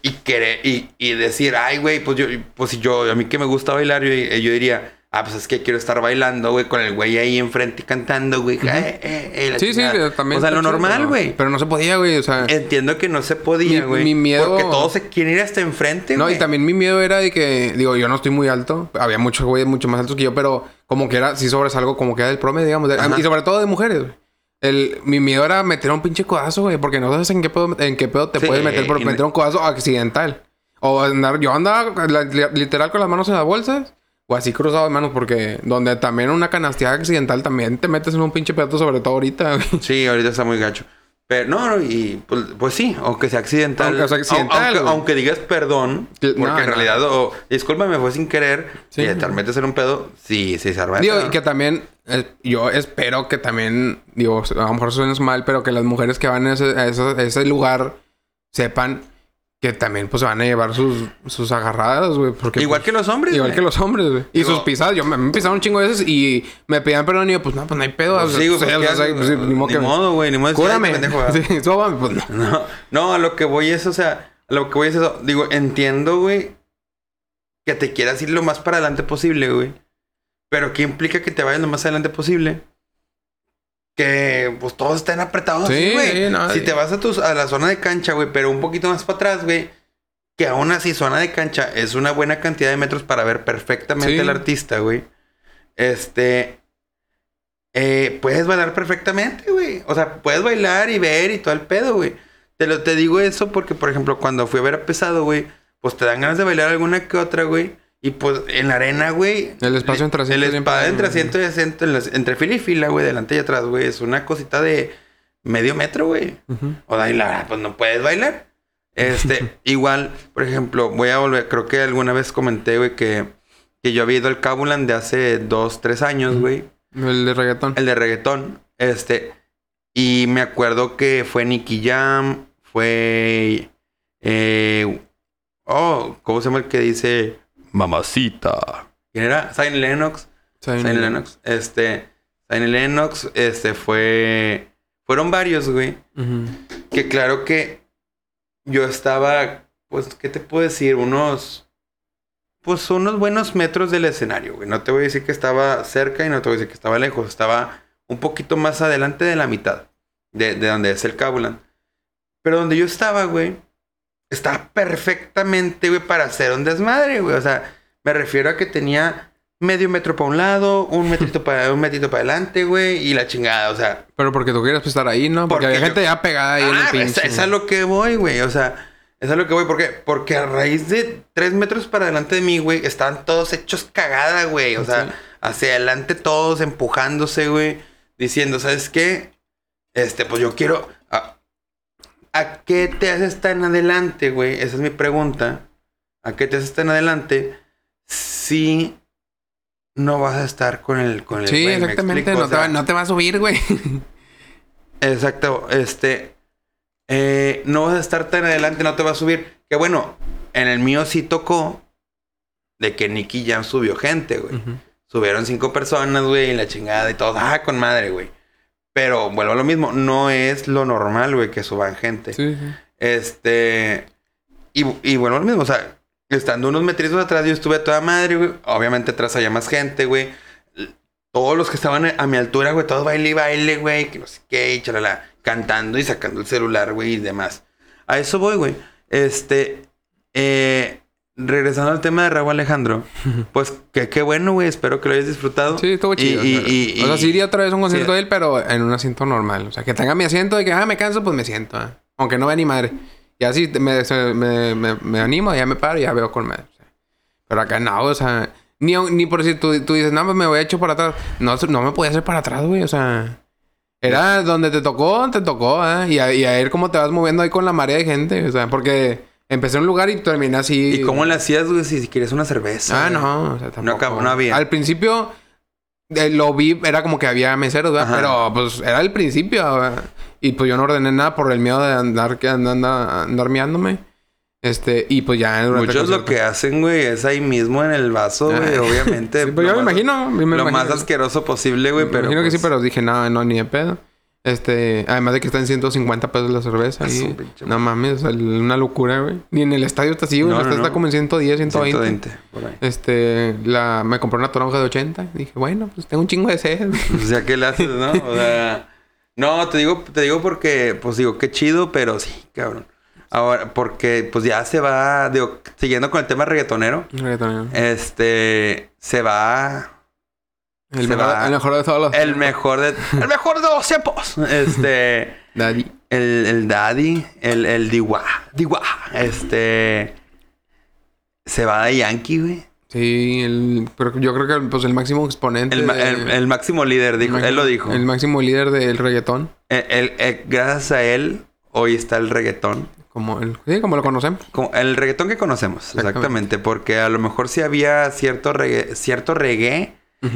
y querer, y, y decir, ay, güey, pues yo, pues yo, a mí que me gusta bailar, yo, yo diría, ah, pues es que quiero estar bailando, güey, con el güey ahí enfrente cantando, güey. eh, eh, eh, la Sí, sí, también. O sea, lo normal, güey. Pero no se podía, güey. O sea... Entiendo que no se podía, Mi- güey. mi miedo- Porque todos se quieren ir hasta enfrente, No, güey. y también mi miedo era de que, digo, yo no estoy muy alto. Había muchos güeyes mucho más altos que yo, pero como que era, sí sobresalgo como que era del promedio, digamos. Ajá. y sobre todo de mujeres, güey. El, mi miedo era meter un pinche codazo, güey, porque no sabes en qué pedo, en qué pedo te Sí, puedes meter por meter un codazo accidental. O andar, yo andaba la- literal con las manos en las bolsas. O así cruzado de manos, porque donde también una canasteada accidental también te metes en un pinche pedo, sobre todo ahorita, güey. Sí, ahorita está muy gacho. Pero no, no, y pues, pues sí, aunque sea accidental. Aunque sea accidental, Aunque, digas perdón, Que- porque no, en no. realidad, o discúlpame, fue sin querer, Sí. y te metes en un pedo, sí, sí, se arma. Digo, y que también, eh, yo espero que también, digo, a lo mejor suena mal, pero que las mujeres que van a ese, a ese, a ese lugar sepan que también pues se van a llevar sus, sus agarradas, güey. Porque, Igual pues, que los hombres. Igual güey. que los hombres, güey. Y Digo- sus pisadas. Yo me, me pisaron un chingo de veces y me pedían perdón y yo, pues no, pues no hay pedo. Pues o sea, sí, güey, pues, pues, o ¿qué sea, haces? pues, sí, ni modo Ni que- modo, güey, ni modo Cúrame. Sí, sóbame, pues no. No, no, a lo que voy es, o sea, a lo que voy es eso. Digo, entiendo, güey, que te quieras ir lo más para adelante posible, güey. Pero ¿qué implica que te vayas lo más adelante posible? Que pues todos estén apretados Sí, güey. no, si te vas a, tus, a la zona de cancha, güey, pero un poquito más para atrás, güey. Que aún así, zona de cancha es una buena cantidad de metros para ver perfectamente Sí. al artista, güey. Este. eh, puedes bailar perfectamente, güey. O sea, puedes bailar y ver y todo el pedo, güey. Te lo te digo eso porque, por ejemplo, cuando fui a ver a Pesado, güey, pues te dan ganas de bailar alguna que otra, güey. Y pues en la arena, güey. El espacio entre asientos El espacio entre asiento y asiento, entre fila y fila, güey, delante y atrás, güey. Es una cosita de medio metro, güey. Ujú. O de la verdad, pues no puedes bailar. Este, igual, por ejemplo, voy a volver, creo que alguna vez comenté, güey, que, que yo había ido al Cabulan de hace dos, tres años, güey. El de reggaetón. El de reggaetón. Este. Y me acuerdo que fue Nicky Jam. Fue. Eh, oh, ¿cómo se llama el que dice? Mamacita. ¿Quién era? Zayn Lennox. Zayn Lennox. Este. Zayn Lennox. Este fue. Fueron varios, güey. Que claro que yo estaba, pues, ¿qué te puedo decir? Unos, pues, unos buenos metros del escenario, güey. No te voy a decir que estaba cerca y no te voy a decir que estaba lejos. Estaba un poquito más adelante de la mitad de, de donde es el Cabulan. Pero donde yo estaba, güey, estaba perfectamente, güey, para hacer un desmadre, güey. O sea, me refiero a que tenía medio metro para un lado, un metrito para un metrito para adelante, güey, y la chingada, o sea. Pero porque tú quieres estar ahí, ¿no? Porque, Porque hay gente ya pegada ahí en el Ah, pinche. es, es a lo que voy, güey. O sea, es a lo que voy. ¿Por qué? Porque a raíz de tres metros para adelante de mí, güey, estaban todos hechos cagada, güey. O sea, Sí. hacia adelante todos empujándose, güey. Diciendo, ¿sabes qué? Este, pues yo quiero. ¿A, ¿a qué te haces tan adelante, güey? Esa es mi pregunta. ¿A qué te haces tan adelante si no vas a estar con el. Con el Sí, exactamente. No O te, va, sea, no te va a subir, güey. Exacto, este, eh, no vas a estar tan adelante, no te va a subir. Que bueno, en el mío sí tocó de que Nicky Jam subió gente, güey. Subieron cinco personas, güey, y la chingada y todo. Ah, con madre, güey. Pero vuelvo a lo mismo, no es lo normal, güey, que suban gente. Sí, sí. Este, y, y vuelvo a lo mismo, o sea, estando unos metrizos atrás, yo estuve a toda madre, güey. Obviamente atrás había más gente, güey. Todos los que estaban a mi altura, güey, todos baile y baile, güey, que no sé qué, y chalala, cantando y sacando el celular, güey, y demás. A eso voy, güey. Este, eh, regresando al tema de Raúl Alejandro, pues que qué bueno, güey, espero que lo hayas disfrutado. Sí, estuvo Y- chido. y- o sea, y- o sea, y- sí iría otra vez a un concierto sí. de él, pero en un asiento normal. O sea, que tenga mi asiento de que, ah, me canso, pues me siento. ah. Aunque no vea ni madre. Y así me, me, me, me animo, ya me paro y ya veo con madre. O sea, pero acá no, o sea, ni, ni por si tú, tú dices, no, pues me voy a echar para atrás. No, no me podía hacer para atrás, güey. O sea, era donde te tocó, te tocó, ¿ah? Y a, y a ver cómo te vas moviendo ahí con la marea de gente. O sea, porque empecé en un lugar y terminé así. ¿Y cómo le hacías, güey, si, si querías una cerveza? Ah, güey? no, o sea, tampoco. acabó, no había. Al principio eh, lo vi, era como que había meseros, ¿verdad? Ajá. Pero pues era el principio, ¿verdad? Y pues yo no ordené nada por el miedo de andar, que andar, andar miándome. Este, y pues ya Muchos lo que hacen, güey, es ahí mismo en el vaso, güey, Ah. obviamente. Sí, pues yo me imagino. me Lo imagino. más asqueroso posible, güey, Me pero. imagino que sí, pues, pero dije, no, no, ni de pedo. Este, además de que está en 150 pesos la cerveza. Y- pinche no mames, o sea, una locura, güey. Ni en el estadio está así, güey. No, está como en 110, 120. 120, por ahí. Este, la, me compré una toronja de 80. Dije, bueno, pues tengo un chingo de sed. O sea, ¿qué le haces, no? O sea. No, te digo, te digo porque, pues digo, qué chido, pero sí, cabrón. Ahora, porque pues ya se va, digo, siguiendo con el tema reggaetonero, Reggaetonero. este, se va El mejor, va- el mejor de todos los. el mejor de, el mejor de los tiempos. Este, Daddy. el, el daddy, el, el diwa, diwa, este, se va de Yankee, güey. Sí, el, pero yo creo que pues, el máximo exponente. El, ma- de- el- el máximo líder, dijo, él lo dijo. El máximo líder del reggaetón. El- el- gracias a él, hoy está el reggaetón. Como el, sí, como lo conocemos. Como el reggaetón que conocemos, Exactamente. exactamente. Porque a lo mejor sí había cierto reggae, cierto reggae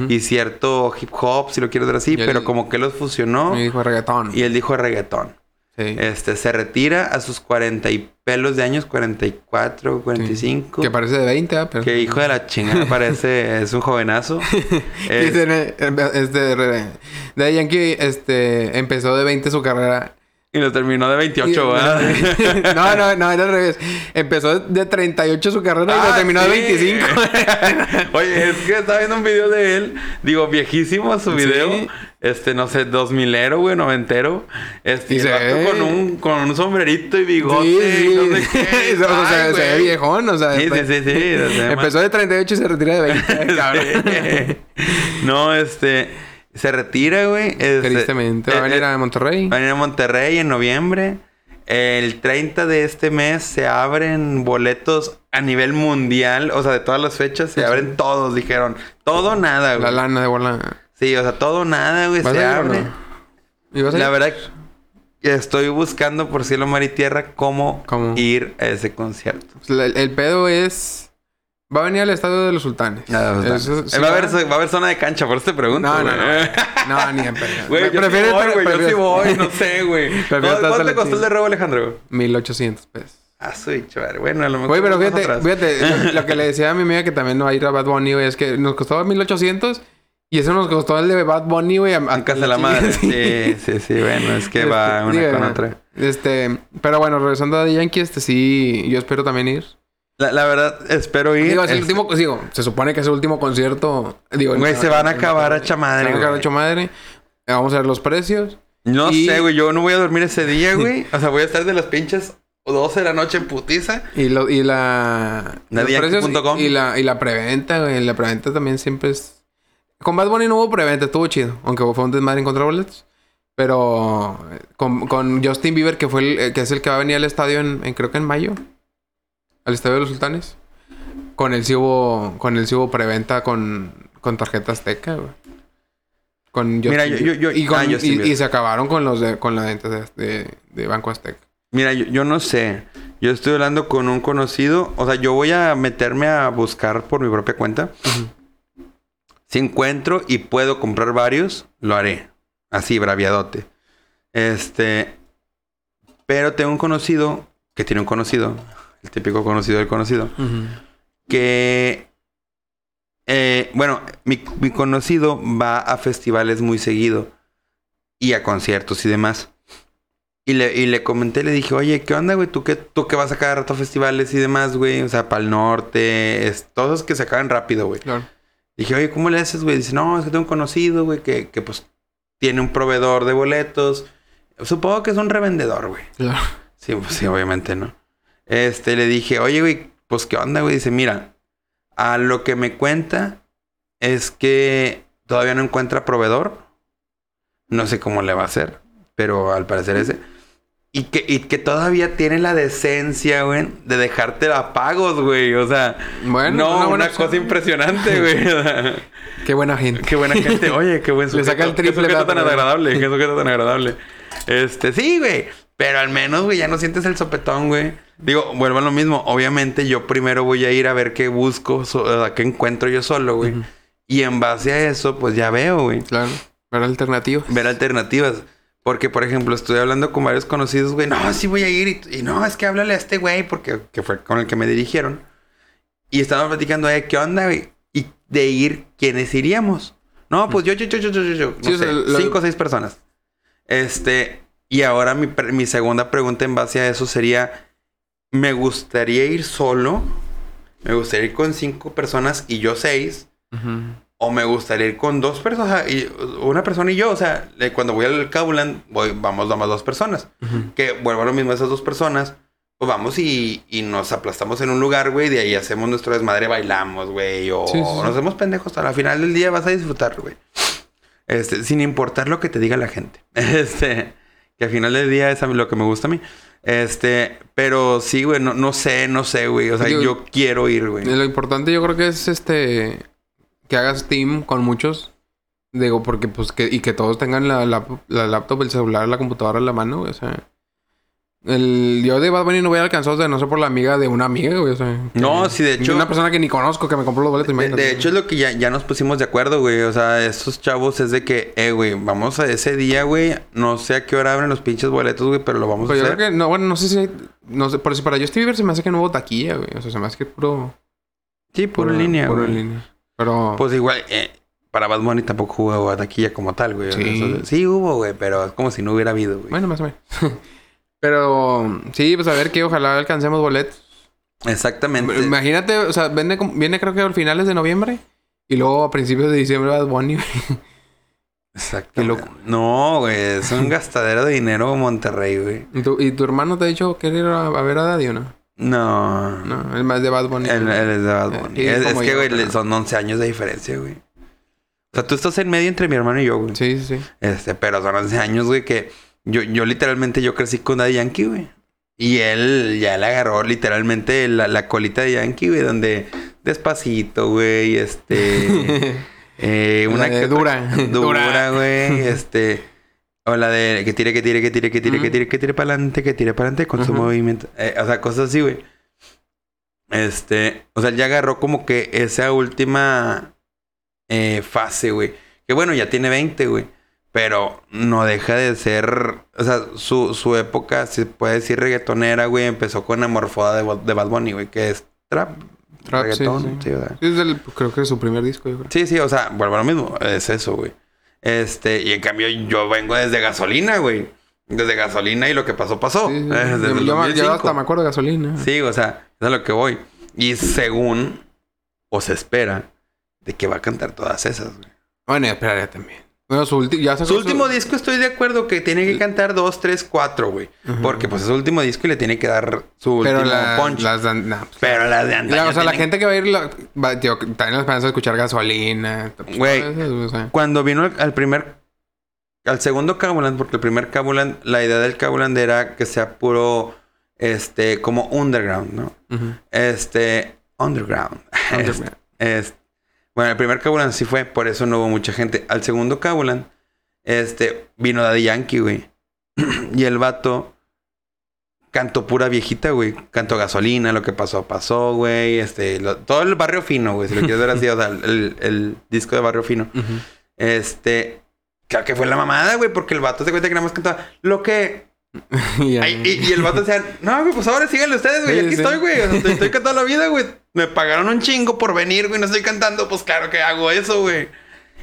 Y cierto hip hop, si lo quieres ver así, él- pero como que los fusionó Y dijo reggaetón. y él dijo reggaetón. Sí. Este, se retira a sus 40 y pelos de años, 44, 45. Que parece de 20, ¿ah? Pero... Que hijo de la chingada parece, es un jovenazo. Es- eh, este, de Yankee, este, empezó de 20 su carrera. Y lo terminó de 28, Y- ¿verdad? no, no, no, era al revés. Empezó de 38 su carrera y lo Ah, terminó de sí. 25. Oye, es que estaba viendo un video de él. Digo, viejísimo su video. Sí. Este, no sé, dos milero, güey, noventero. Este, Y se ve. con un, con un sombrerito y bigote. Sí, y sí. no sé qué. o sea, se, Ay, se ve viejón, o sea. Sí, sí, sí, sí. Empezó de 38 y se retira de 20. cabrón. No, este. Se retira, güey. este, Tristemente. Va a eh, venir eh, a Monterrey. Va a venir a Monterrey en noviembre. El 30 de este mes se abren boletos a nivel mundial. O sea, de todas las fechas se abren todos, dijeron. Todo nada, La güey. lana de bola. Sí, o sea, todo nada, güey. ¿Vas Se abre. La verdad estoy buscando por cielo, mar y tierra cómo, ¿Cómo? ir a ese concierto. Pues la- el, el pedo es. Va a venir al estadio de los sultanes. Eso sí va, a haber, va a haber zona de cancha, por eso te pregunto. No, no, no. No, ni en pedo. Güey, yo Prefieres sí voy. Yo sí no sé, güey. ¿Cuánto te costó el de Robo Alejandro? 1800 pesos. Ah, soy chaval. Bueno, a lo mejor. Güey, pero fíjate, atrás. fíjate, lo, lo que le decía a mi amiga que también no va a ir a Bad Bunny, güey, es que nos costó 1800 y eso nos costó el de Bad Bunny, güey. a- En casa de la madre. Sí, sí, sí. Bueno, es que va Este, una digo, con otra. Este, pero bueno, regresando a The Yankee, este sí, yo espero también ir. La, la verdad, espero ir. Digo, es el Este, último, digo, se supone que es el último concierto. Digo, Güey, se van a acabar a Se chamadre, van a acabar güey. hecho madre. Eh, Vamos a ver los precios. No Y- sé, güey. Yo no voy a dormir ese día, güey. O sea, voy a estar de las pinches 12 de la noche en putiza. Y, lo, y la... Nadiaki.com. y, y la, y la preventa, güey. La preventa también siempre es... Con Bad Bunny no hubo preventa. Estuvo chido. Aunque fue un desmadre encontrar boletos. Pero... eh, Con, con Justin Bieber, que fue el... eh, Que es el que va a venir al estadio en... en- creo que en mayo. Al estadio de los sultanes. Con sí hubo... Con sí hubo preventa con... Con tarjeta azteca, güey. Con Mira, yo- yo- yo- y, con- ah, Justin y- se acabaron con los de... Con la venta de, de, de Banco Azteca. Mira, yo, yo no sé. Yo estoy hablando con un conocido. O sea, yo voy a meterme a buscar por mi propia cuenta. Si encuentro y puedo comprar varios, lo haré. Así, braviadote. Este. Pero tengo un conocido que tiene un conocido. El típico conocido del conocido. que eh, bueno, mi, mi conocido va a festivales muy seguido y a conciertos y demás. Y le, y le comenté, le dije, oye, ¿qué onda, güey? ¿Tú qué, tú que vas a cada rato a festivales y demás, güey? O sea, para el norte, es, todos que se acaban rápido, güey. Claro. Dije, oye, ¿cómo le haces, güey? Dice, no, es que tengo un conocido, güey, que, que pues tiene un proveedor de boletos. Supongo que es un revendedor, güey. Claro. Sí, pues sí, obviamente, ¿no? Este, le dije, oye, güey, pues qué onda, güey. Dice, mira, a lo que me cuenta es que todavía no encuentra proveedor. No sé cómo le va a hacer, pero al parecer ese. Y que, y que todavía tiene la decencia, güey, de dejarte a pagos, güey. O sea, Bueno, no, una una, buena opción. cosa impresionante, güey. O sea, Qué buena gente. Qué buena gente. Oye, qué buen Le sujeto. saca el triple Qué sujeto tan agradable. Qué sujeto tan agradable. Este, sí, güey. Pero al menos, güey, ya no sientes el sopetón, güey. Digo, vuelvo a lo mismo. Obviamente, yo primero voy a ir a ver qué busco, so- sea, qué encuentro yo solo, güey. Ujú. Y en base a eso, pues ya veo, güey. Claro. Ver alternativas. Ver alternativas. Porque, por ejemplo, estoy hablando con varios conocidos, güey. No, sí voy a ir. Y, y no, es que háblale a este güey, porque que fue con el que me dirigieron. Y estábamos platicando, ¿qué onda, güey? Y de ir, ¿quiénes iríamos? No, pues yo, yo, yo, yo, yo, yo, yo. No Sí, o sé, sea, lo- cinco o seis personas. Este, y ahora mi, mi segunda pregunta en base a eso sería: ¿me gustaría ir solo? ¿Me gustaría ir con cinco personas y yo seis? O me gustaría ir con dos personas, y una persona y yo. O sea, cuando voy al Kabuland, voy, vamos nomás dos personas. Que vuelvo a lo mismo, esas dos personas, pues vamos y, y nos aplastamos en un lugar, güey. De ahí hacemos nuestro desmadre, bailamos, güey. O Sí, sí, sí. nos hacemos pendejos. Al final del día vas a disfrutar, güey. Este, sin importar lo que te diga la gente. Este, que al final del día es lo que me gusta a mí. Este, pero sí, güey, no, no sé, no sé, güey. O sea, yo quiero ir, güey. Lo importante yo creo que es este que hagas team con muchos. Digo, porque pues que, y que todos tengan la, la, la laptop, el celular, la computadora en la mano, güey. O sea. El, yo de Bad Bunny no voy a alcanzar de no ser por la amiga de una amiga, güey. O sea. No, que- sí, de hecho- Una persona que ni conozco que me compró los boletos, De, de hecho, es lo que ya, ya nos pusimos de acuerdo, güey. O sea, estos chavos es de que, eh, güey, vamos a ese día, güey. No sé a qué hora abren los pinches boletos, güey, pero lo vamos Pues a yo hacer. creo que, no, bueno, no sé si hay- no sé, pero si para Justin Bieber se me hace que no hubo taquilla, güey. O sea, se me hace que puro. Sí, puro en línea, Puro güey. en línea. Pero. Pues igual, eh, para Bad Bunny tampoco hubo taquilla como tal, güey. Sí. Eso- sí hubo, güey, pero es como si no hubiera habido, güey. bueno, más o menos. pero sí, pues a ver que ojalá alcancemos boletos. Exactamente. Imagínate, o sea, vende, como- viene creo que a finales de noviembre. Y luego a principios de diciembre Bad Bunny. loco. No, güey, es un gastadero de dinero Monterrey, güey. ¿Y tu, y tu hermano te ha dicho que ir a, a ver a Daddy o no? No. No, el más de Bad Bunny. Él, él es de Bad Eh, Bunny. es, que, güey, son 11 años de diferencia, güey. O sea, tú estás en medio entre mi hermano y yo, güey. Sí, sí, sí. Este, pero son 11 años, güey, que yo, yo literalmente yo crecí con Daddy Yankee, güey. Y él ya le agarró literalmente la, la colita de Yankee, güey, donde despacito, güey, este... eh, de que- dura. Dura, Dura. güey, este... O la de que tire, que tire, que tire, que tire, que tire, que tire para adelante, que tire para adelante con su Ujú. movimiento. Eh, o sea, cosas así, güey. Este, o sea, él ya agarró como que esa última eh, fase, güey. Que bueno, ya tiene 20, güey. Pero no deja de ser. O sea, su, su época, si se puede decir reggaetonera, güey, empezó con la morfoda de, de Bad Bunny, güey, que es trap. Trap, sí, reggaetón, sí. sí, o sea. Sí, es del- creo que es su primer disco, yo creo. Sí, sí, o sea, vuelvo a lo mismo. Es eso, güey. Este, y en cambio, yo vengo desde gasolina, güey. Desde gasolina y lo que pasó, pasó. Sí, sí. Eh, desde Yo, el yo me- yo 2005. hasta me acuerdo de gasolina. Sí, o sea, es a lo que voy. Y según, o se espera, de que va a cantar todas esas, güey. Bueno, y esperaría también. Bueno, su, ya último disco estoy de acuerdo que tiene que cantar dos, tres, cuatro, güey. Porque pues es su último disco y le tiene que dar su Pero último la- punch. las pues, Pero las de antaño la- o sea, la gente que va a ir, la, va, tío, también la esperanza de escuchar gasolina. pues, Güey. o sea. Cuando vino al, al primer... Al segundo Cabuland, porque el primer Cabuland... La idea del Cabuland era que sea puro... Este... Como underground, ¿no? Este... Underground. Underground. Es- bueno, el primer Cabulan sí fue, por eso no hubo mucha gente. Al segundo Cabulan, este, vino Daddy Yankee, güey. y el vato cantó pura viejita, güey. Cantó gasolina, lo que pasó, pasó, güey. Este, lo- todo el barrio fino, güey. Si lo quieres ver así, o sea, el, el disco de barrio fino. Este, claro que fue la mamada, güey, porque el vato se cuenta que nada más cantaba lo que Y ya. Ay, y, y el vato decía, no, güey, pues ahora síganle ustedes, güey. Sí, Aquí sí. estoy, güey. O sea, estoy, estoy cantando la vida, güey. Me pagaron un chingo por venir, güey. No estoy cantando, pues claro que hago eso, güey.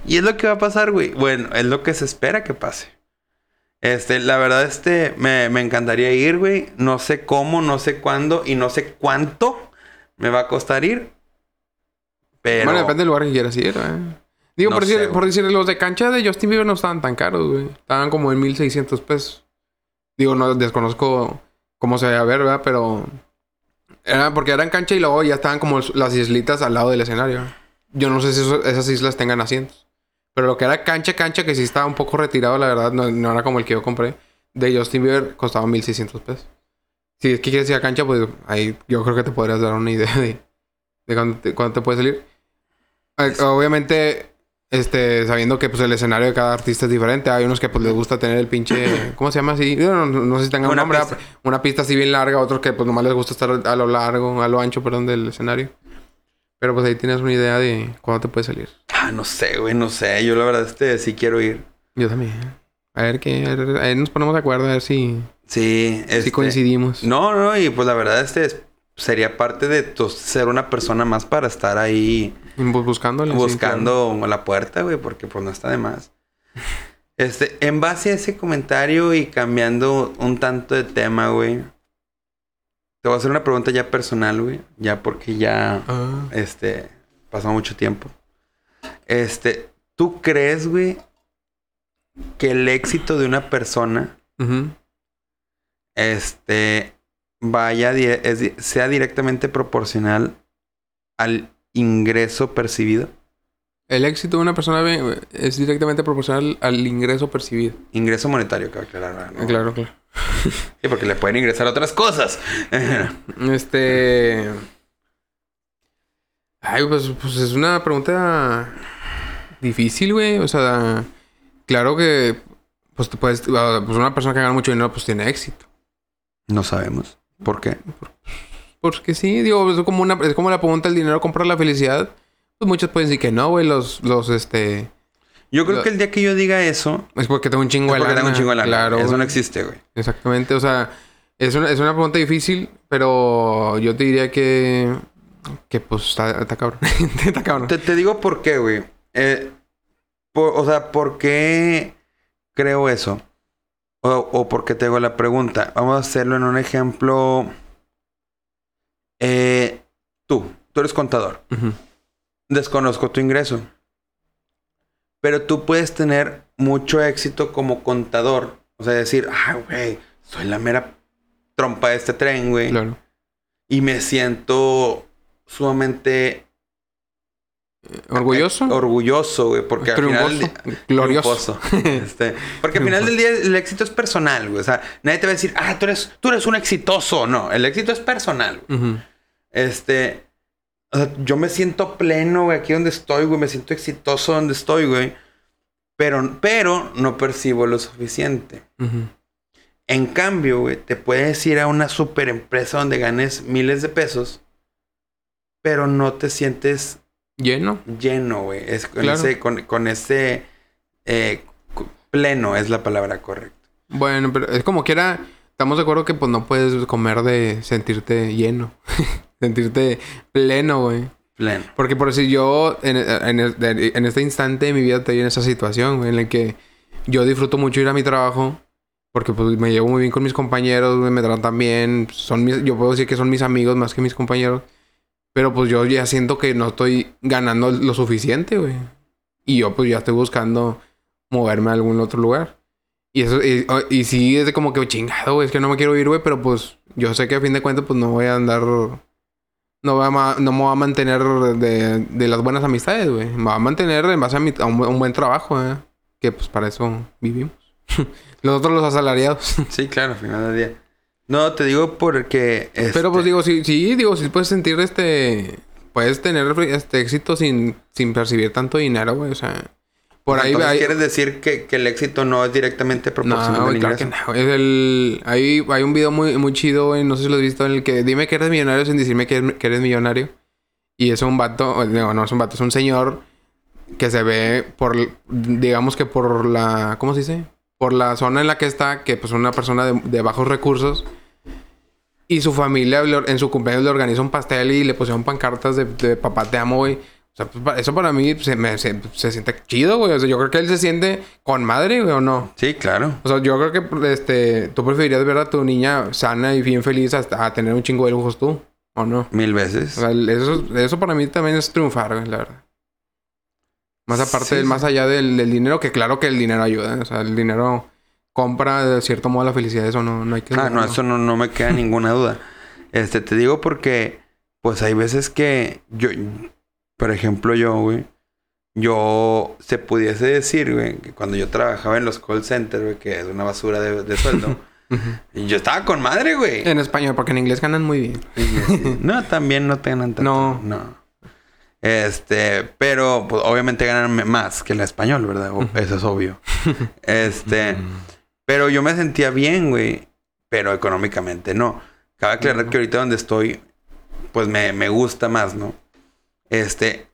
Y es lo que va a pasar, güey. Bueno, es lo que se espera que pase. Este, la verdad, este, me, me encantaría ir, güey. No sé cómo, no sé cuándo y no sé cuánto me va a costar ir. Pero. Bueno, depende del lugar que quieras ir, ¿eh? Digo, No por, sé, decir, por decir, los de cancha de Justin Bieber no estaban tan caros, güey. Estaban como en 1600 pesos. Digo, no desconozco cómo se va a ver, ¿verdad? Pero. Era porque eran cancha y luego ya estaban como las islitas al lado del escenario. Yo no sé si eso- esas islas tengan asientos. Pero lo que era cancha, cancha, que sí estaba un poco retirado, la verdad, no, no era como el que yo compré. De Justin Bieber costaba 1600 pesos. Si es que quieres ir a cancha, pues ahí yo creo que te podrías dar una idea de, de cuánto, te, cuánto te puede salir. Eh, Obviamente, este, sabiendo que pues el escenario de cada artista es diferente. Hay unos que pues les gusta tener el pinche. ¿Cómo se llama así? No, no, no sé si tengan un nombre. pista. Una pista así bien larga, otros que pues nomás les gusta estar a lo largo, a lo ancho, perdón, del escenario. Pero pues ahí tienes una idea de cuándo te puede salir. Ah, no sé, güey, no sé. Yo la verdad, este, sí quiero ir. Yo también. A ver qué. A ver, nos ponemos de acuerdo a ver si, Sí, si este, coincidimos. No, no, y pues la verdad, este es- sería parte de tu- ser una persona más para estar ahí Bu- Buscándole. sí, buscando la puerta, güey, porque pues no está de más. Este, en base a ese comentario y cambiando un tanto de tema, güey, te voy a hacer una pregunta ya personal, güey, ya porque ya. Ah. este, pasó mucho tiempo. Este, ¿tú crees, güey, que el éxito de una persona este vaya es sea directamente proporcional al ingreso percibido. El éxito de una persona es directamente proporcional al ingreso percibido. Ingreso monetario, cabe aclarar, ¿no? Claro, claro. Sí, porque le pueden ingresar otras cosas. Este. Ay, pues, pues es una pregunta difícil, güey. O sea, claro que, pues, ah, pues una persona que gana mucho dinero, pues tiene éxito. no sabemos. ¿Por qué? Porque sí, digo, es como una, es como la pregunta, ¿el dinero compra la felicidad? Pues muchos pueden decir que no, güey. Los, los, este, Yo creo que el día que yo diga eso, es porque tengo un chingo de lana. tengo un chingo de lana. Claro. Eso no existe, güey. Exactamente, o sea, es una, es una pregunta difícil, pero yo te diría que, que pues está, está cabrón. está cabrón. Te, te digo por qué, güey. Eh, por- o sea, ¿por qué creo eso? O, o por qué te hago la pregunta. Vamos a hacerlo en un ejemplo. Eh, tú, tú eres contador. Desconozco tu ingreso. Pero tú puedes tener mucho éxito como contador. O sea, decir, ah, güey, soy la mera trompa de este tren, güey. Claro. Y me siento sumamente ¿Orgulloso? orgulloso, güey, porque al final del día- Glorioso. Este, porque al final del día el éxito es personal, güey. O sea, nadie te va a decir, ah, tú eres, tú eres un exitoso. No, el éxito es personal. güey. Este, o sea, yo me siento pleno, güey, aquí donde estoy, güey. Me siento exitoso donde estoy, güey. Pero, pero no percibo lo suficiente. En cambio, güey, te puedes ir a una super empresa donde ganes miles de pesos, pero no te sientes ¿Lleno? lleno, güey. Es con Claro. ese, con, con ese eh, pleno es la palabra correcta. Bueno, pero es como que era... Estamos de acuerdo que pues no puedes comer de sentirte lleno. sentirte pleno, güey. Pleno. Porque por decir yo, en, en, en este instante de mi vida estoy en esa situación, güey, en la que yo disfruto mucho ir a mi trabajo. Porque pues me llevo muy bien con mis compañeros, me tratan bien. Son mis, yo puedo decir que son mis amigos más que mis compañeros. Pero pues yo ya siento que no estoy ganando lo suficiente, güey. Y yo pues ya estoy buscando moverme a algún otro lugar. Y eso, y, y sí es como que chingado, güey, es que no me quiero ir, güey, pero pues yo sé que a fin de cuentas, pues no voy a andar. No, voy a no me voy a mantener de, de las buenas amistades, güey. Me voy a mantener en base a, un, bu- un buen trabajo, ¿eh? Que pues para eso vivimos. Nosotros los asalariados. Sí, claro, al final del día. No, te digo porque... Pero pues este, digo, sí, sí, digo, sí puedes sentir este. Puedes tener este éxito sin, sin percibir tanto dinero, güey. O sea. Por ahí hay. quieres decir que, que el éxito no es directamente proporcional No, al claro que no. Es el... hay, hay un video muy, muy chido, güey. No sé si lo has visto. En el que dime que eres millonario sin decirme que eres, que eres millonario. Y es un vato... No, no es un vato. Es un señor que se ve por... Digamos que por la... ¿Cómo se dice? Por la zona en la que está. Que pues una persona de, de bajos recursos. Y su familia en su cumpleaños le organiza un pastel y le pusieron pancartas de, de papá te amo, güey. O sea, pues, eso para mí se, me, se, se siente chido, güey. O sea, yo creo que él se siente con madre, güey, o no. Sí, claro. O sea, yo creo que este, tú preferirías ver a tu niña sana y bien feliz hasta a tener un chingo de lujos tú, ¿o no? Mil veces. O sea, eso, eso para mí también es triunfar, güey, la verdad. Más aparte, Sí, del- sí. más allá del, del dinero, que claro que el dinero ayuda. O sea, el dinero compra de cierto modo la felicidad. Eso no, no hay que... Ah, no, eso no, no me queda ninguna duda. Este, te digo porque, pues hay veces que yo, por ejemplo, yo, güey, yo se pudiese decir, güey, que cuando yo trabajaba en los call centers, güey, que es una basura de, de sueldo, y yo estaba con madre, güey. En español, porque en inglés ganan muy bien. No, también no te ganan tanto. No. No. Este, pero pues, obviamente ganan más que el español, ¿verdad? Eso es obvio. Este, pero yo me sentía bien, güey. Pero económicamente no. Cabe aclarar que ahorita donde estoy, pues me, me gusta más, ¿no? Este,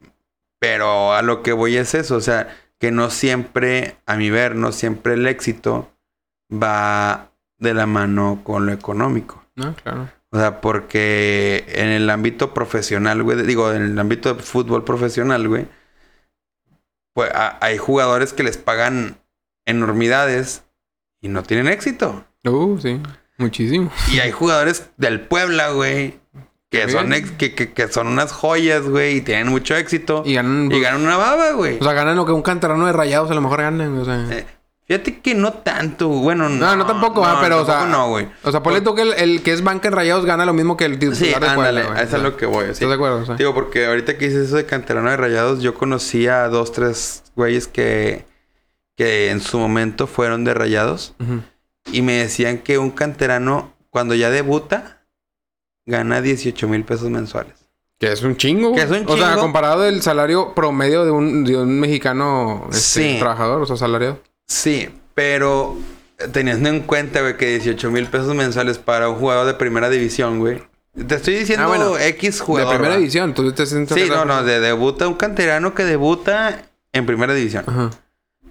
pero a lo que voy es eso, o sea, que no siempre, a mi ver, no siempre el éxito va de la mano con lo económico. No, claro. O sea, porque en el ámbito profesional, güey, digo, en el ámbito de fútbol profesional, güey, pues a- hay jugadores que les pagan enormidades y no tienen éxito. Uh, sí. Muchísimo. Y hay jugadores del Puebla, güey, que son, ex- que, que- que son unas joyas, güey, y tienen mucho éxito. Y Y, ganan... ganan una baba, güey. O sea, ganan lo que un canterano de rayados a lo mejor ganan. O sea... Eh, fíjate que no tanto, bueno, no. No, no tampoco, ah, pero, o sea, tampoco no, güey. O sea, ponle tú que el, el que es banca en rayados gana lo mismo que el titular Sí, de Puebla, ándale, güey. a eso es lo que voy. sí. ¿Estás de acuerdo? O sea, Digo, porque ahorita que hice eso de canterano de rayados, yo conocí a dos, tres güeyes que, que en su momento fueron de rayados y me decían que un canterano, cuando ya debuta, gana 18 mil pesos mensuales. Que es un chingo. Que es un O sea, chingo. comparado del salario promedio de un, de un mexicano este, Sí. trabajador, o sea, salariado. Sí, pero teniendo en cuenta, güey, que 18 mil pesos mensuales para un jugador de primera división, güey. Te estoy diciendo Ah, bueno. X jugador. de primera división. Tú te sientes Sí, no, no, de debuta un canterano que debuta en primera división. Ajá.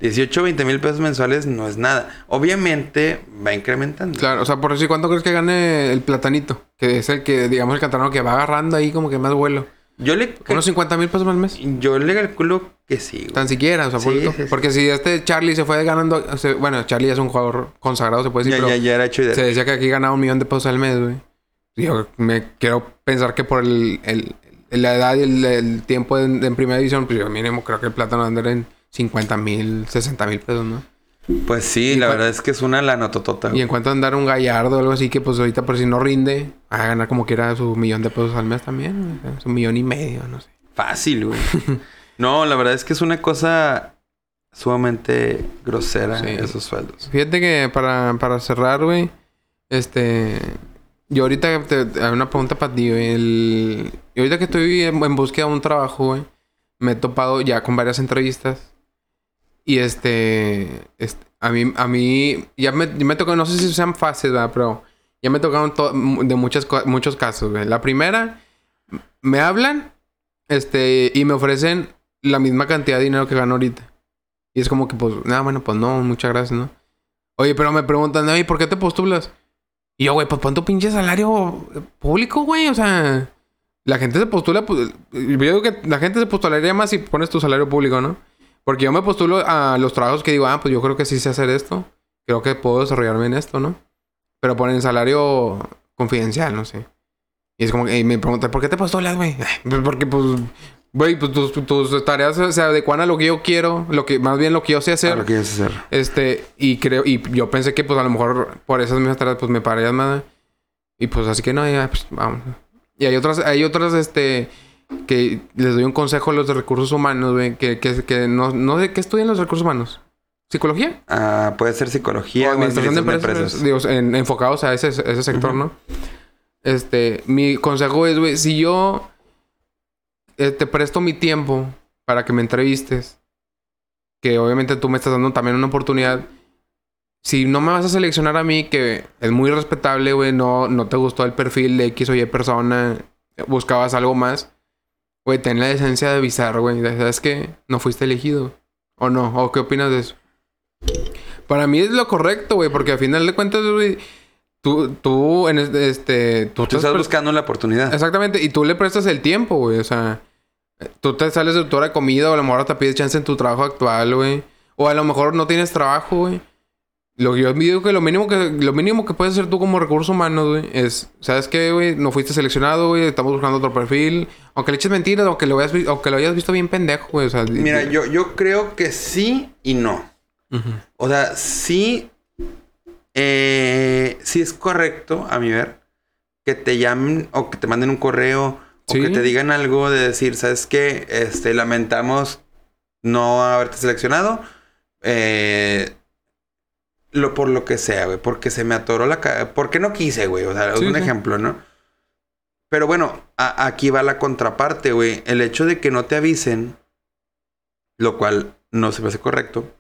18, 20 mil pesos mensuales no es nada. Obviamente va incrementando. Claro, o sea, por decir, ¿cuánto crees que gane el platanito? Que es el que, digamos, el canterano que va agarrando ahí como que más vuelo. Yo le, Unos 50 mil pesos al mes. yo le calculo que sí. güey. Tan siquiera, o sea, Sí. Porque si este Charlie se fue ganando... o sea, bueno, Charlie es un jugador consagrado, se puede decir, Ya, pero... ya, ya era hecho. Se decía que aquí ganaba un millón de pesos al mes, güey. Yo me quiero pensar que por el, el- la edad y el, el tiempo en, en primera división, pues yo mínimo creo que el plátano va a andar en 50 mil, 60 mil pesos, ¿no? Pues sí, ¿Y la verdad es que es una lanototota. Y en cuanto a andar un gallardo o algo así, que pues ahorita por si no rinde, va a ganar como quiera su millón de pesos al mes también. Su millón y medio, no sé. Fácil, güey. no, la verdad es que es una cosa sumamente grosera Sí. esos sueldos. Fíjate que para, para cerrar, güey, este... Yo ahorita te, te- hay una pregunta para ti, güey. El, yo ahorita que estoy en, en búsqueda de un trabajo, güey, me he topado ya con varias entrevistas. Y este, a mí, a mí, ya me, me tocó, no sé si sean fases, ¿verdad? Pero ya me tocaron to- de muchas, muchos casos, güey. La primera, me hablan, este, y me ofrecen la misma cantidad de dinero que gano ahorita. Y es como que, pues, nada, bueno, pues no, muchas gracias, ¿no? Oye, pero me preguntan, ¿y por qué te postulas? Y yo, güey, pues tu pinche salario público, güey. O sea, la gente se postula, pues, yo digo que la gente se postularía más si pones tu salario público, ¿no? Porque yo me postulo a los trabajos que digo, ah, pues yo creo que sí sé hacer esto. Creo que puedo desarrollarme en esto, ¿no? Pero ponen salario confidencial, no sé. Y es como que y me preguntan, ¿por qué te postulas, güey? Porque, pues, Güey, pues tus, tus tareas se adecuan a lo que yo quiero, lo que, más bien lo que yo sé hacer. A lo que yo sé hacer. Este, y creo, y yo pensé que pues a lo mejor por esas mismas tareas pues me pararías más. Y pues así que no, ya, pues vamos. Y hay otras, hay otras, este, que les doy un consejo a los de recursos humanos, güey, que, que, que no, no sé qué estudian los recursos humanos. ¿Psicología? Ah, puede ser psicología O o administración de empresas, digo, en- enfocados a ese, ese sector, ¿no? Este, mi consejo es, güey, si yo eh, te presto mi tiempo para que me entrevistes, que obviamente tú me estás dando también una oportunidad, si no me vas a seleccionar a mí, que es muy respetable, güey, no, no te gustó el perfil de X o Y persona, buscabas algo más, güey, ten la decencia de avisar, güey, ¿sabes qué? No fuiste elegido. ¿O no? ¿O qué opinas de eso? Para mí es lo correcto, güey, porque al final de cuentas, güey, tú, tú, en este, este, tú, Tú estás buscando la oportunidad. Exactamente, y tú le prestas el tiempo, güey, o sea, tú te sales de tu hora de comida o a lo mejor te pides chance en tu trabajo actual, güey, o a lo mejor no tienes trabajo, güey. Lo que yo digo que lo mínimo que lo mínimo que puedes hacer tú como recursos humanos, güey, es, ¿sabes qué, güey? No fuiste seleccionado, güey, estamos buscando otro perfil, aunque le eches mentiras, aunque lo aunque lo hayas visto bien pendejo, güey, o sea, Mira, yo, yo creo que sí y no. O sea, sí. Eh, sí es correcto, a mi ver, que te llamen o que te manden un correo o que te digan algo de decir, ¿sabes qué? Este, lamentamos no haberte seleccionado. Eh, lo por lo que sea, güey. Porque se me atoró la cara. Porque no quise, güey. O sea, es Sí, un sí. ejemplo, ¿no? Pero bueno, a- aquí va la contraparte, güey. El hecho de que no te avisen, lo cual no se me hace correcto.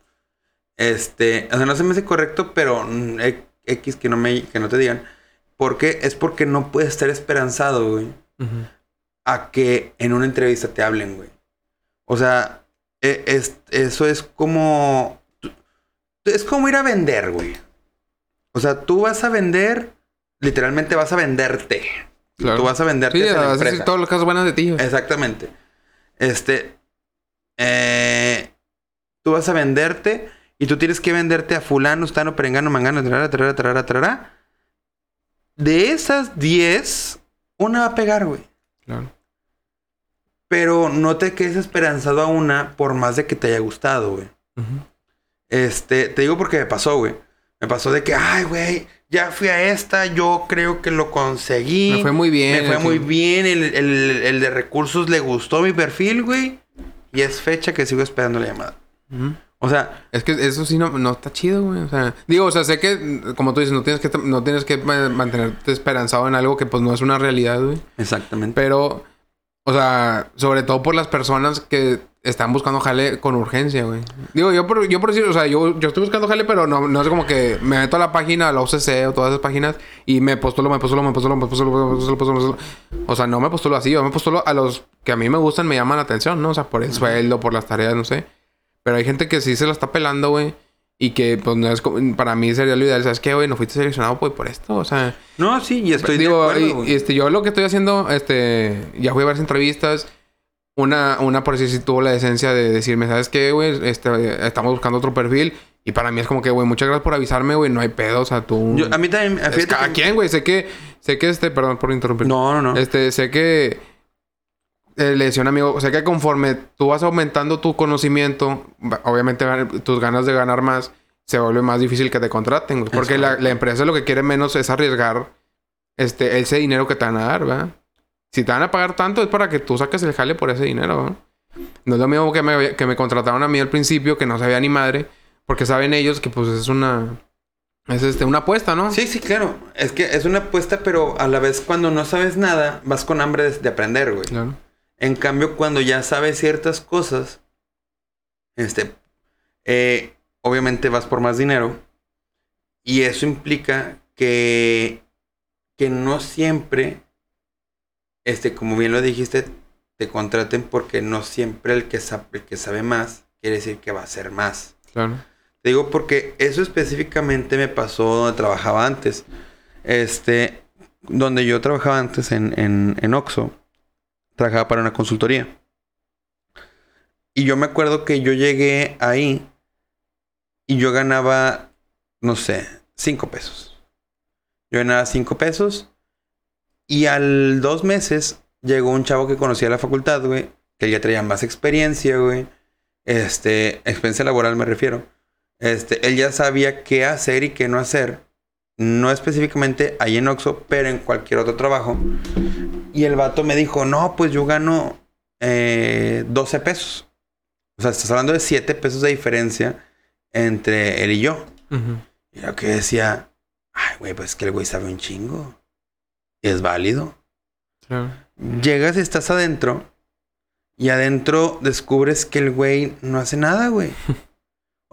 Este, o sea, no se me hace correcto, pero mm, e- X que no me que no te digan. Porque es porque no puedes estar esperanzado, güey, a que en una entrevista te hablen, güey. O sea, e- es, eso es como es como ir a vender, güey. O sea, tú vas a vender, literalmente vas a venderte. Claro. Tú vas a venderte Sí, hacia la vas a decir empresa. todas las cosas buenas de ti, güey. Exactamente. Este. eh, tú vas a venderte y tú tienes que venderte a fulano, stano, perengano, mangano, tarara, tarara, tarara, tarara. De esas 10, una va a pegar, güey. Claro. Pero no te quedes esperanzado a una por más de que te haya gustado, güey. Ujú. Este, te digo porque me pasó, güey. Me pasó de que, ay, güey, ya fui a esta, yo creo que lo conseguí. Me fue muy bien. Me fue muy bien. El, el- el de recursos le gustó mi perfil, güey. Y es fecha que sigo esperando la llamada. O sea, Es que eso sí no, no está chido, güey. O sea, digo, o sea, sé que, como tú dices, no tienes que, no tienes que ma- mantenerte esperanzado en algo que pues no es una realidad, güey. exactamente. Pero, o sea, sobre todo por las personas que están buscando jale con urgencia, güey. Digo, yo por, yo por decir, o sea, yo, yo estoy buscando jale, pero no, no es como que me meto a la página, a la OCC o todas esas páginas y me postulo, me postulo, me postulo, me postulo, me postulo, me postulo, me postulo. O sea, no me postulo así, yo me postulo a los que a mí me gustan, me llaman la atención, ¿no? O sea, por el sueldo, por las tareas, no sé. Pero hay gente que sí se la está pelando, güey. Y que, pues, no es como... Para mí sería lo ideal. ¿Sabes qué, güey? No fuiste seleccionado, pues, por esto. O sea... No, sí, y estoy Digo, de acuerdo, y- y, este, yo lo que estoy haciendo, este, ya fui a varias entrevistas. Una, una por si sí tuvo la decencia de decirme, ¿sabes qué, güey? Este, estamos buscando otro perfil. Y para mí es como que, güey, muchas gracias por avisarme, güey. No hay pedo, o sea, tú. Yo- a mí también. es cada que- quien, güey. Sé que, sé que este, perdón por interrumpir. No, no, no. Este, sé que. eh, le decía a un amigo, sé que conforme tú vas aumentando tu conocimiento, obviamente tus ganas de ganar más, se vuelve más difícil que te contraten. Porque la, la empresa lo que quiere menos es arriesgar este, ese dinero que te van a dar, ¿verdad? Si te van a pagar tanto es para que tú saques el jale por ese dinero, ¿verdad? No es lo mismo que me, que me contrataron a mí al principio, que no sabía ni madre, porque saben ellos que pues es una... Es este, una apuesta, ¿no? Sí, sí, claro. Es que es una apuesta, pero a la vez cuando no sabes nada, vas con hambre de, de aprender, güey. Claro. En cambio, cuando ya sabes ciertas cosas, este, eh, obviamente vas por más dinero. Y eso implica que, que no siempre, este, como bien lo dijiste, te contraten porque no siempre el que, sabe, el que sabe más quiere decir que va a ser más. Claro. Te digo porque eso específicamente me pasó donde trabajaba antes. Este, donde yo trabajaba antes en, en, en Oxxo, trabajaba para una consultoría. Y yo me acuerdo que yo llegué ahí y yo ganaba, no sé, cinco pesos. Yo ganaba cinco pesos y al dos meses llegó un chavo que conocía la facultad, güey, que él ya traía más experiencia, güey. Este, experiencia laboral me refiero. Este, él ya sabía qué hacer y qué no hacer. No específicamente ahí en Oxxo, pero en cualquier otro trabajo. Y el vato me dijo, no, pues yo gano eh, 12 pesos. O sea, estás hablando de 7 pesos de diferencia entre él y yo. Ujú. Y yo que decía, ay, güey, pues es que el güey sabe un chingo. Es válido. Claro. Llegas y estás adentro. Y adentro descubres que el güey no hace nada, güey.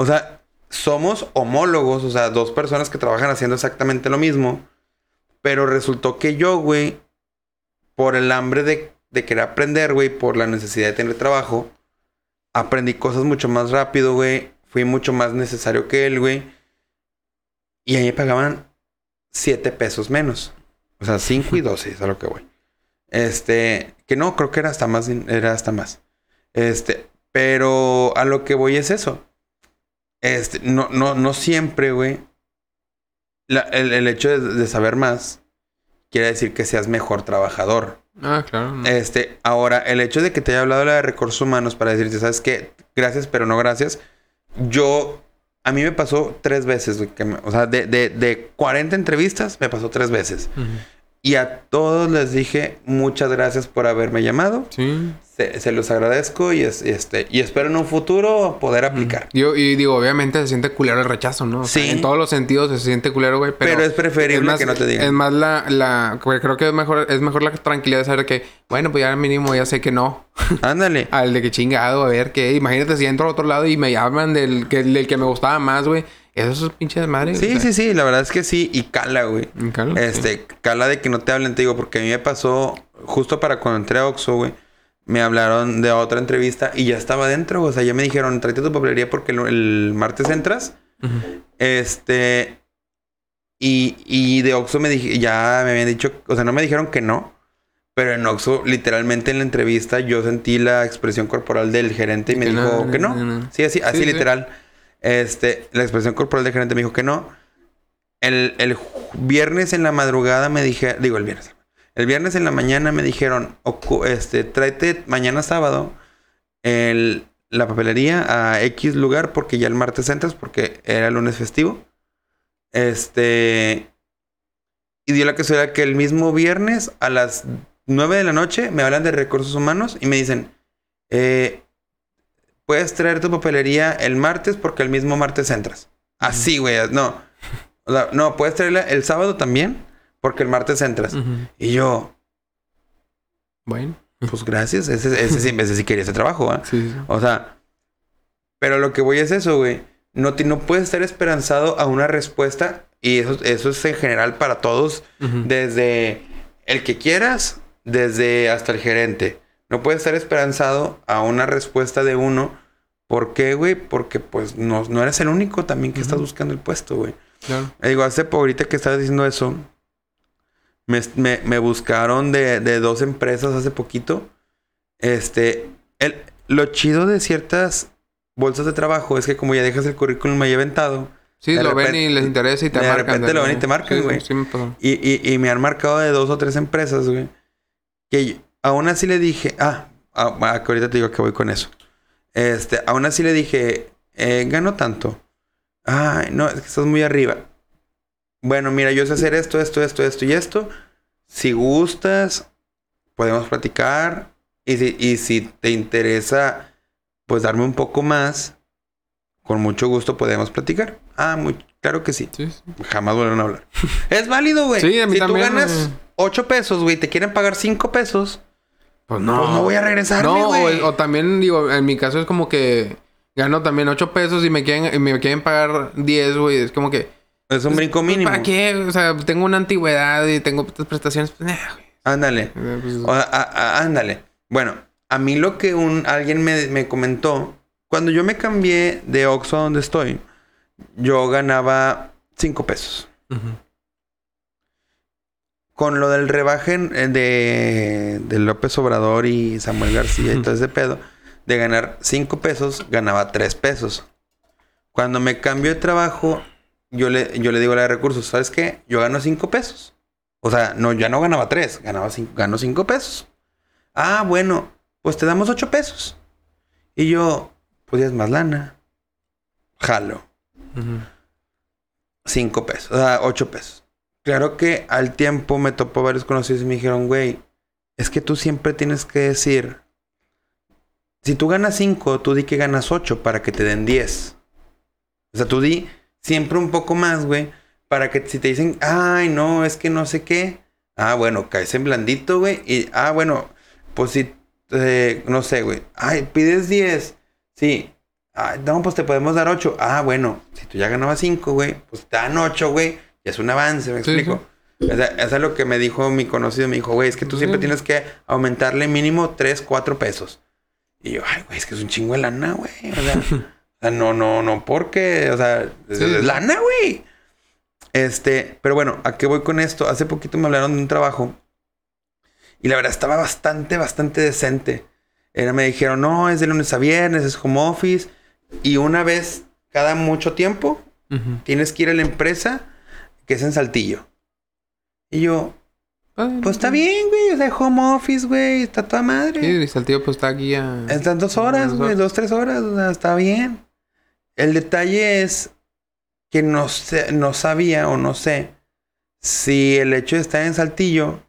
O sea, somos homólogos, o sea, dos personas que trabajan haciendo exactamente lo mismo. Pero resultó que yo, güey, por el hambre de, de querer aprender, güey, por la necesidad de tener trabajo, aprendí cosas mucho más rápido, güey. Fui mucho más necesario que él, güey. Y ahí me pagaban 7 pesos menos. O sea, 5 y 12 es a lo que voy. Este, que no, creo que era hasta más, era hasta más. Este, pero a lo que voy es eso. Este, no, no, no siempre, güey. la- el, el hecho de, de saber más quiere decir que seas mejor trabajador. Ah, claro. no. Este, ahora, el hecho de que te haya hablado la de recursos humanos para decirte, ¿sabes qué? Gracias, pero no gracias. Yo, a mí me pasó tres veces, güey, que me- o sea, de, de, de 40 entrevistas, me pasó tres veces. Y a todos les dije, muchas gracias por haberme llamado. Sí. Se, se los agradezco y, es, este, y espero en un futuro poder aplicar. Yo, y digo, obviamente se siente culero el rechazo, ¿no? O sea, Sí. en todos los sentidos se siente culero, güey. Pero, Pero es preferible más- que no te digan. Es más la, la, güey, creo que es mejor, es mejor la tranquilidad de saber que, bueno, pues ya mínimo ya sé que no. Ándale. Al de que chingado, a ver qué. Imagínate si entro a otro lado y me llaman del que, del que me gustaba más, güey. Eso es pinche desmadre. Sí, sí, sí, la verdad es que sí. Y cala, güey. sí. Este, cala de que no te hablen, te digo, porque a mí me pasó justo para cuando entré a Oxxo, güey. Me hablaron de otra entrevista y ya estaba dentro. O sea, ya me dijeron, tráete tu papelería porque el, el martes entras. Este. Y, y de Oxxo me dije, ya me habían dicho, o sea, no me dijeron que no. Pero en Oxxo, literalmente en la entrevista, yo sentí la expresión corporal del gerente y me Que dijo no, que no. Sí, así, así Sí, sí. literal. Este, la expresión corporal del gerente me dijo que no. El, el viernes en la madrugada me dije, digo el viernes. El viernes en la mañana me dijeron, este, tráete mañana sábado el, la papelería a X lugar porque ya el martes entras porque era lunes festivo. Este, y dio la casualidad que el mismo viernes a las 9 de la noche me hablan de recursos humanos y me dicen, eh, puedes traer tu papelería el martes porque el mismo martes entras. Así, güey, no. No, puedes traerla el sábado también porque el martes entras. Y yo, Bueno. pues gracias, ese, ese, sí, ese sí quería ese trabajo, ¿ah? Sí, sí. O sea, pero lo que voy es eso, güey. No, te- no puedes estar esperanzado a una respuesta y eso, eso es en general para todos, desde el que quieras, desde hasta el gerente. No puedes estar esperanzado a una respuesta de uno. ¿Por qué, güey? Porque pues no, no eres el único también que estás Ujú. buscando el puesto, güey. Claro. Eh, Digo, hace ahorita que estabas diciendo eso, me, me- me buscaron de, de dos empresas hace poquito. Este, el, lo chido de ciertas bolsas de trabajo es que como ya dejas el currículum ahí aventado, Sí, De lo ven y les interesa y te de marcan. repente lo ven y te marcan, sí, güey. Sí, y, y, y me han marcado de dos o tres empresas, güey, que yo- aún así le dije, ah, ah, ah, que ahorita te digo que voy con eso. Este, aún así le dije, eh, gano tanto. Ay, no, es que estás muy arriba. Bueno, mira, yo sé hacer esto, esto, esto, esto y esto. Si gustas, podemos platicar. Y si, y si te interesa, pues darme un poco más, con mucho gusto podemos platicar. Ah, muy, claro que sí. Sí, sí. Jamás vuelven a hablar. es válido, güey. Sí, a mí si también, tú ganas güey. 8 pesos, güey, te quieren pagar 5 pesos, Pues pues no voy a regresar, No, o también, digo, en mi caso es como que gano también 8 pesos y me quieren, y me quieren pagar 10, güey. Es como que. Es un brinco mínimo. ¿Para qué? O sea, tengo una antigüedad y tengo estas prestaciones. Pues. Ándale. Pues, ándale. Bueno, a mí lo que un alguien me, me comentó, cuando yo me cambié de Oxxo a donde estoy, yo ganaba 5 pesos. Con lo del rebaje eh, de, de López Obrador y Samuel García y todo ese pedo, de ganar 5 pesos, ganaba 3 pesos. Cuando me cambio de trabajo, yo le, yo le digo a la de recursos, ¿sabes qué? Yo gano 5 pesos. O sea, no, ya no ganaba 3, ganaba cinco, gano 5 pesos. Ah, bueno, pues te damos 8 pesos. Y yo, pues ya es más lana. Jalo. Ujú. 5 pesos, o sea, 8 pesos. Claro que al tiempo me topó varios conocidos y me dijeron, güey, es que tú siempre tienes que decir, si tú ganas 5, tú di que ganas 8 para que te den 10. O sea, tú di siempre un poco más, güey, para que si te dicen, ay, no, es que no sé qué. Ah, bueno, caes en blandito, güey. Y, ah, bueno, pues si, eh, no sé, güey. Ay, pides 10. Sí. Ay, no, pues te podemos dar 8. Ah, bueno, si tú ya ganabas 5, güey, pues te dan 8, güey. Ya es un avance, ¿me Sí, explico? O sea, eso es lo que me dijo mi conocido. Me dijo, güey, es que tú siempre Sí. tienes que aumentarle mínimo 3, 4 pesos. Y yo, ay, güey, es que es un chingo de lana, güey. O sea, sea, no, no, no, porque, o sea, es, Sí. es lana, güey. Este, pero bueno, ¿a qué voy con esto? Hace poquito me hablaron de un trabajo y la verdad estaba bastante, bastante decente. Era, me dijeron, no, es de lunes a viernes, es home office y una vez cada mucho tiempo Ujú. tienes que ir a la empresa que es en Saltillo. Y yo, pues está bien, güey, o sea, home office, güey, está toda madre. Sí, y Saltillo pues está aquí a... Están dos horas, güey, dos, tres horas, o sea, está bien. El detalle es que no sé, no sabía o no sé si el hecho de estar en Saltillo,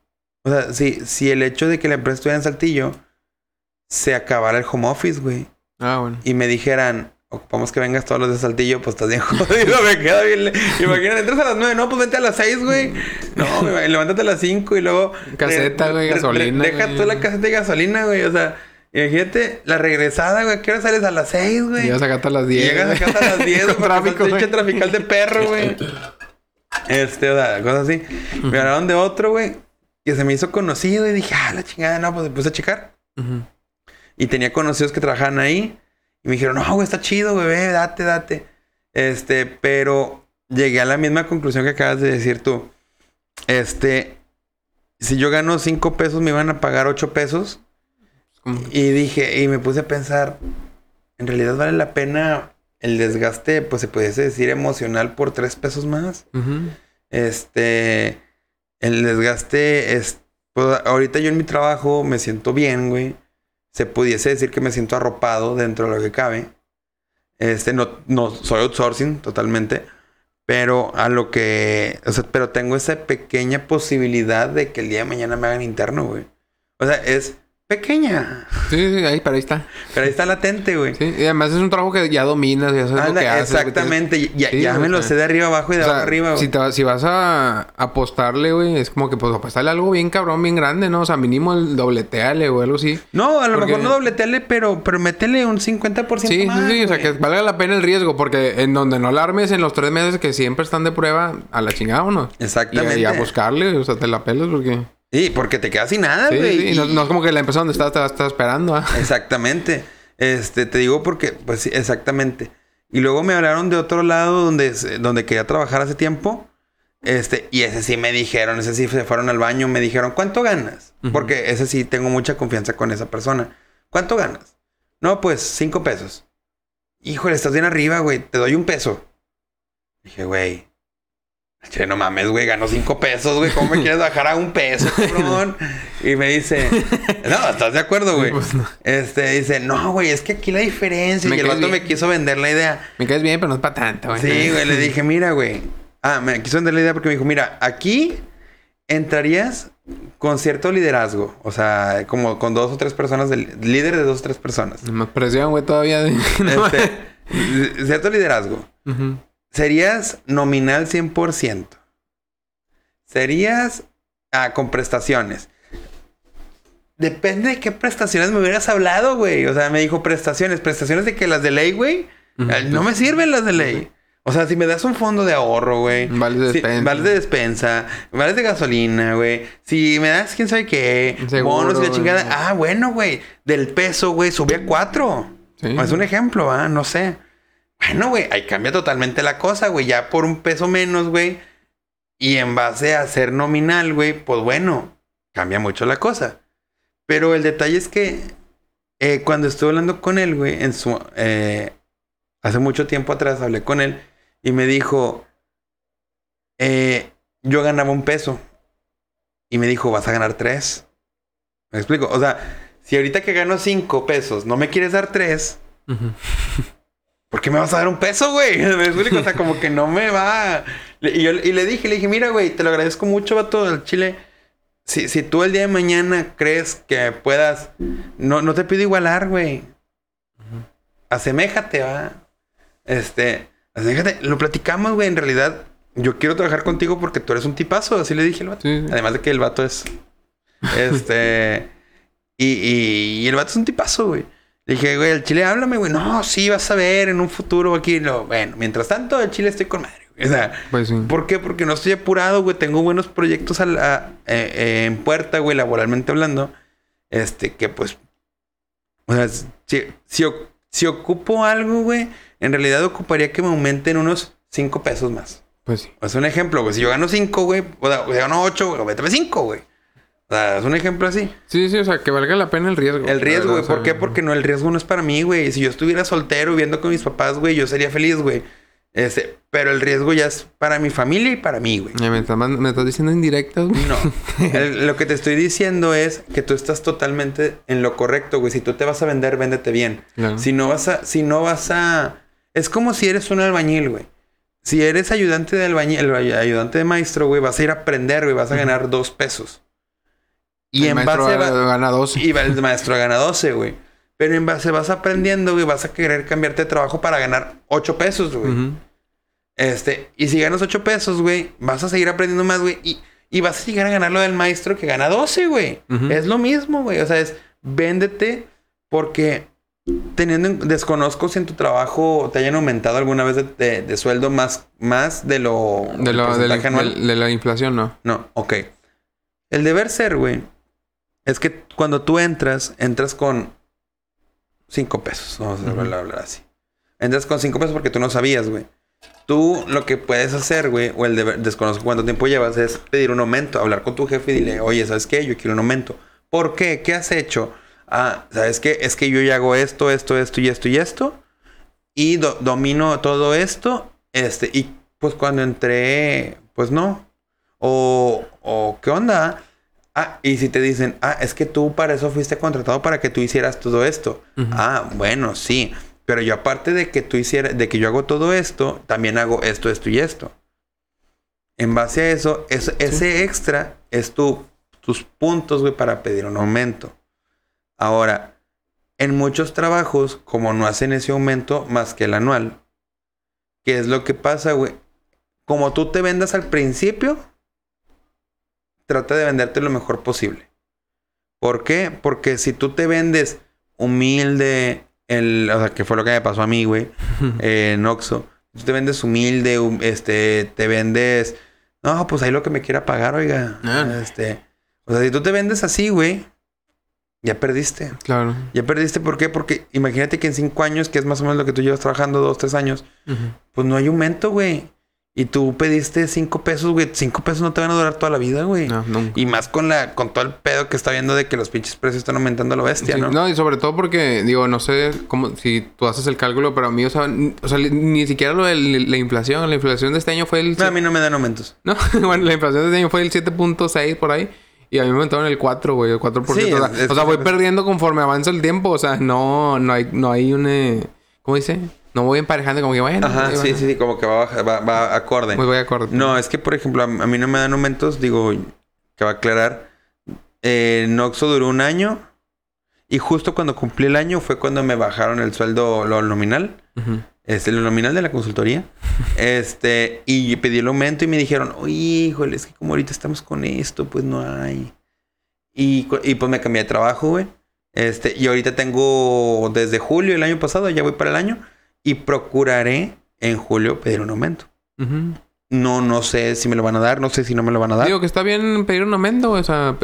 o sea, si, si el hecho de que la empresa estuviera en Saltillo, se acabara el home office, güey. Ah, bueno. Y me dijeran, ocupamos que vengas todos los de Saltillo, pues estás bien jodido, me queda bien. Imagínate, entras a las nueve, no, pues vente a las seis, güey. No, levántate a las cinco y luego. Caseta, güey, gasolina, Deja güey. tú la caseta de gasolina, güey. O sea, imagínate la regresada, güey. ¿A qué hora sales a las seis, güey? Llegas acá hasta las 10. Llegas a casa a las 10 Con porque tráfico, estás pinche güey. trafical de perro, güey. Este, o sea, cosas así. Me hablaron de otro, güey. Que se me hizo conocido y dije, ah, la chingada, no, pues me puse a checar. Y tenía conocidos que trabajaban ahí. Y me dijeron, no, güey, está chido, güey, ve, date, date. Este, pero llegué a la misma conclusión que acabas de decir tú. Este, si yo gano 5 pesos, me iban a pagar 8 pesos. Y dije, y me puse a pensar, en realidad vale la pena el desgaste, pues se pudiese decir emocional por 3 pesos más. Este, el desgaste es, pues, ahorita yo en mi trabajo me siento bien, güey. Se pudiese decir que me siento arropado dentro de lo que cabe. Este, no, no, soy outsourcing totalmente. Pero a lo que, o sea, pero tengo esa pequeña posibilidad de que el día de mañana me hagan interno, güey. O sea, es pequeña, Sí, sí, ahí, pero ahí está. pero ahí está latente, güey. Sí, y además es un trabajo que ya dominas, ya sabes lo Anda, que haces. lo que tienes- exactamente, ya, Sí, ya me lo sé de arriba abajo y de O sea, abajo arriba, güey. si, te vas- si vas a apostarle, güey, es como que pues apostarle algo bien cabrón, bien grande, ¿no? O sea, mínimo el dobleteale o algo así. No, a lo Porque- mejor no dobleteale, pero, pero métele un 50% Sí, más. sí, sí, o sea, que valga la pena el riesgo, porque en donde no la armes en los tres meses que siempre están de prueba, a la chingada uno. Y, Exactamente. y a buscarle, o sea, te la pelas porque... Sí, porque te quedas sin nada, güey. sí, Y- no, no es como que la empresa donde estás te estar esperando, ¿ah? Exactamente. Este, te digo porque, pues sí, exactamente. Y luego me hablaron de otro lado donde, donde quería trabajar hace tiempo. Este, y ese sí me dijeron, ese sí se fueron al baño, me dijeron, ¿cuánto ganas? Porque ese sí tengo mucha confianza con esa persona. ¿Cuánto ganas? No, pues cinco pesos. Híjole, estás bien arriba, güey. Te doy un peso. Dije, güey. Che, no mames, güey, ganó cinco pesos, güey. ¿Cómo me quieres bajar a un peso, cabrón? Y me dice, no, ¿estás de acuerdo, güey? Pues, no. Este dice, no, güey, es que aquí la diferencia. Me y el vato bien. me quiso vender la idea. Me caes bien, pero no es para tanto, güey. Sí, güey, le dije, mira, güey. Ah, me quiso vender la idea porque me dijo, mira, aquí entrarías con cierto liderazgo. O sea, como con dos o tres personas, del, líder de dos o tres personas. Más presión, güey, todavía. de- Este, cierto liderazgo. Ujú. Serías nominal 100%. Serías ah, con prestaciones. Depende de qué prestaciones me hubieras hablado, güey. O sea, me dijo prestaciones. Prestaciones de que las de ley, güey. No me sirven las de ley. O sea, si me das un fondo de ahorro, güey. Vales de si- despensa. vales de despensa. Vales de gasolina, güey. Si me das quién sabe qué. Seguro, bonos y la güey. chingada. Ah, bueno, güey. Del peso, güey, sube a cuatro. Sí. Es un ejemplo, ¿ah? No sé. Bueno, güey, ahí cambia totalmente la cosa, güey. Ya por un peso menos, güey. Y en base a ser nominal, güey, pues bueno, cambia mucho la cosa. Pero el detalle es que eh, cuando estuve hablando con él, güey, en su. eh, hace mucho tiempo atrás hablé con él y me dijo: eh, Yo ganaba un peso. Y me dijo: Vas a ganar tres. ¿Me explico? O sea, si ahorita que gano cinco pesos no me quieres dar tres, ¿por qué me vas a dar un peso, güey? ¿Me explico? O sea, como que no me va. Y, yo, y le dije, le dije, mira, güey, te lo agradezco mucho, vato del Chile. Si, si tú el día de mañana crees que puedas, no, no te pido igualar, güey. Aseméjate, va. Este, aseméjate. Lo platicamos, güey. En realidad, yo quiero trabajar contigo porque tú eres un tipazo. Así le dije al vato. Sí, sí. Además de que el vato es. Este. y, y, y el vato es un tipazo, güey. Dije, güey, el chile, háblame, güey. No, sí, vas a ver en un futuro aquí. No, bueno, mientras tanto, el chile estoy con madre, güey. O sea, Pues sí. ¿por qué? Porque no estoy apurado, güey. Tengo buenos proyectos a la- eh, eh, en puerta, güey, laboralmente hablando. Este, que pues. O sea, si, si, ocupo algo, güey, en realidad ocuparía que me aumenten unos 5 pesos más. Pues sí. O sea, un ejemplo, güey. Si yo gano 5, güey, o sea, o sea, gano 8, güey, méteme 5, güey. O sea, es un ejemplo así. Sí, sí, o sea, que valga la pena el riesgo. El riesgo, güey. ¿Por o qué? Porque no, el riesgo no es para mí, güey. Si yo estuviera soltero viviendo con mis papás, güey, yo sería feliz, güey. Este, pero el riesgo ya es para mi familia y para mí, güey. Me, estás, mand- me estás diciendo indirectas, güey. No. El- lo que te estoy diciendo es que tú estás totalmente en lo correcto, güey. Si tú te vas a vender, véndete bien. Claro. Si no vas a, si no vas a, es como si eres un albañil, güey. Si eres ayudante de albañil, ayudante de maestro, güey, vas a ir a aprender, güey, vas a ganar dos pesos. Y el en maestro base va- gana dos. y va- el maestro gana 12, güey. Pero en base vas aprendiendo, güey, vas a querer cambiarte de trabajo para ganar 8 pesos, güey. Este, y si ganas 8 pesos, güey, vas a seguir aprendiendo más, güey. Y, y vas a llegar a ganar lo del maestro que gana 12, güey. Es lo mismo, güey. O sea, es véndete porque teniendo, en- desconozco si en tu trabajo te hayan aumentado alguna vez de, de- de sueldo más, más de lo, De, lo- de, la, anual. de la inflación, no. No, ok. El deber ser, güey, es que cuando tú entras, entras con 5 pesos. Vamos a hablar, hablar así. Entras con 5 pesos porque tú no sabías, güey. Tú lo que puedes hacer, güey, o el deber, desconozco cuánto tiempo llevas, es pedir un aumento, hablar con tu jefe y dile, oye, ¿sabes qué? Yo quiero un aumento. ¿Por qué? ¿Qué has hecho? Ah, ¿sabes qué? Es que yo ya hago esto, esto, esto y esto y esto. Y do- domino todo esto. Este, y pues cuando entré, pues no. O, o ¿qué onda? Ah, y si te dicen, ah, es que tú para eso fuiste contratado para que tú hicieras todo esto. Ah, bueno, sí. Pero yo aparte de que tú hicieras, de que yo hago todo esto, también hago esto, esto y esto. En base a eso, es- ese extra es tu, tus puntos, güey, para pedir un aumento. Ahora, en muchos trabajos, como no hacen ese aumento más que el anual, ¿qué es lo que pasa, güey? Como tú te vendas al principio, trata de venderte lo mejor posible. ¿Por qué? Porque si tú te vendes humilde, el, o sea, que fue lo que me pasó a mí, güey, eh, en Oxxo. Tú te vendes humilde, hum- este, te vendes... No, pues ahí lo que me quiera pagar, oiga. Ah. Este... O sea, si tú te vendes así, güey, ya perdiste. Claro. Ya perdiste, ¿por qué? Porque imagínate que en cinco años, que es más o menos lo que tú llevas trabajando, dos, tres años, pues no hay aumento, güey. Y tú pediste cinco pesos, güey. Cinco pesos no te van a durar toda la vida, güey. No, nunca. Y más con la, con todo el pedo que está viendo de que los pinches precios están aumentando a lo bestia, Sí, ¿no? y sobre todo porque, digo, no sé cómo, si tú haces el cálculo, pero a mí, o sea, o sea, ni siquiera lo de la inflación. La inflación de este año fue el... No, a mí no me dan aumentos. No, bueno, la inflación de este año fue el 7.6 por ahí. Y a mí me aumentaron el 4, güey, el 4%. Sí, o sea, es- o sea, voy perdiendo conforme avanza el tiempo. O sea, no, no hay, no hay un... eh, ¿Cómo dice? No voy emparejando como que, bueno... Ajá, sí, sí, sí, como que va, va, va acorde. Muy voy a acordar. No, es que, por ejemplo, a, a mí no me dan aumentos, digo, que va a aclarar. Eh, Noxo duró un año y justo cuando cumplí el año fue cuando me bajaron el sueldo, lo nominal. Este, lo nominal de la consultoría. este, y pedí el aumento y me dijeron, oye, híjole, es que como ahorita estamos con esto, pues no hay. Y, y pues me cambié de trabajo, güey. Este, y ahorita tengo desde julio del año pasado, ya voy para el año, y procuraré en julio pedir un aumento. No, no sé si me lo van a dar, no sé si no me lo van a dar. Digo que está bien pedir un aumento, o sea,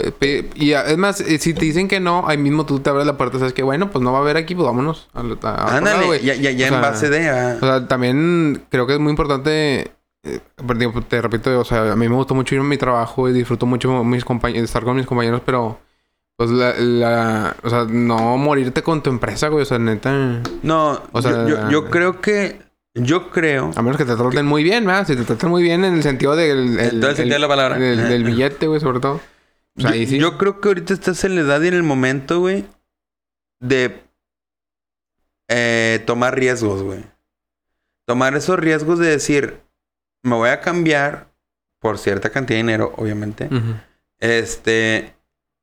y a- es más, eh, si te dicen que no, ahí mismo tú te abres la puerta, sabes que bueno, pues no va a haber aquí, pues vámonos. A, a- a lado, Ándale, ya, ya, ya O en sea, base de... ah, O sea, también creo que es muy importante. eh, digo, te repito, o sea, a mí me gustó mucho ir a mi trabajo y disfruto mucho mis compañeros, estar con mis compañeros, pero pues la, la- o sea, no morirte con tu empresa, güey, o sea, neta, no, o sea, yo, yo, yo creo que... Yo creo... a menos que te traten muy bien, ¿verdad? Si te tratan muy bien en el sentido del En todo el sentido de la palabra. del, del billete, güey, sobre todo. O sea, yo, ahí sí. yo creo que ahorita estás en la edad y en el momento, güey, de eh, tomar riesgos, güey. Tomar esos riesgos de decir, me voy a cambiar por cierta cantidad de dinero, obviamente. Este,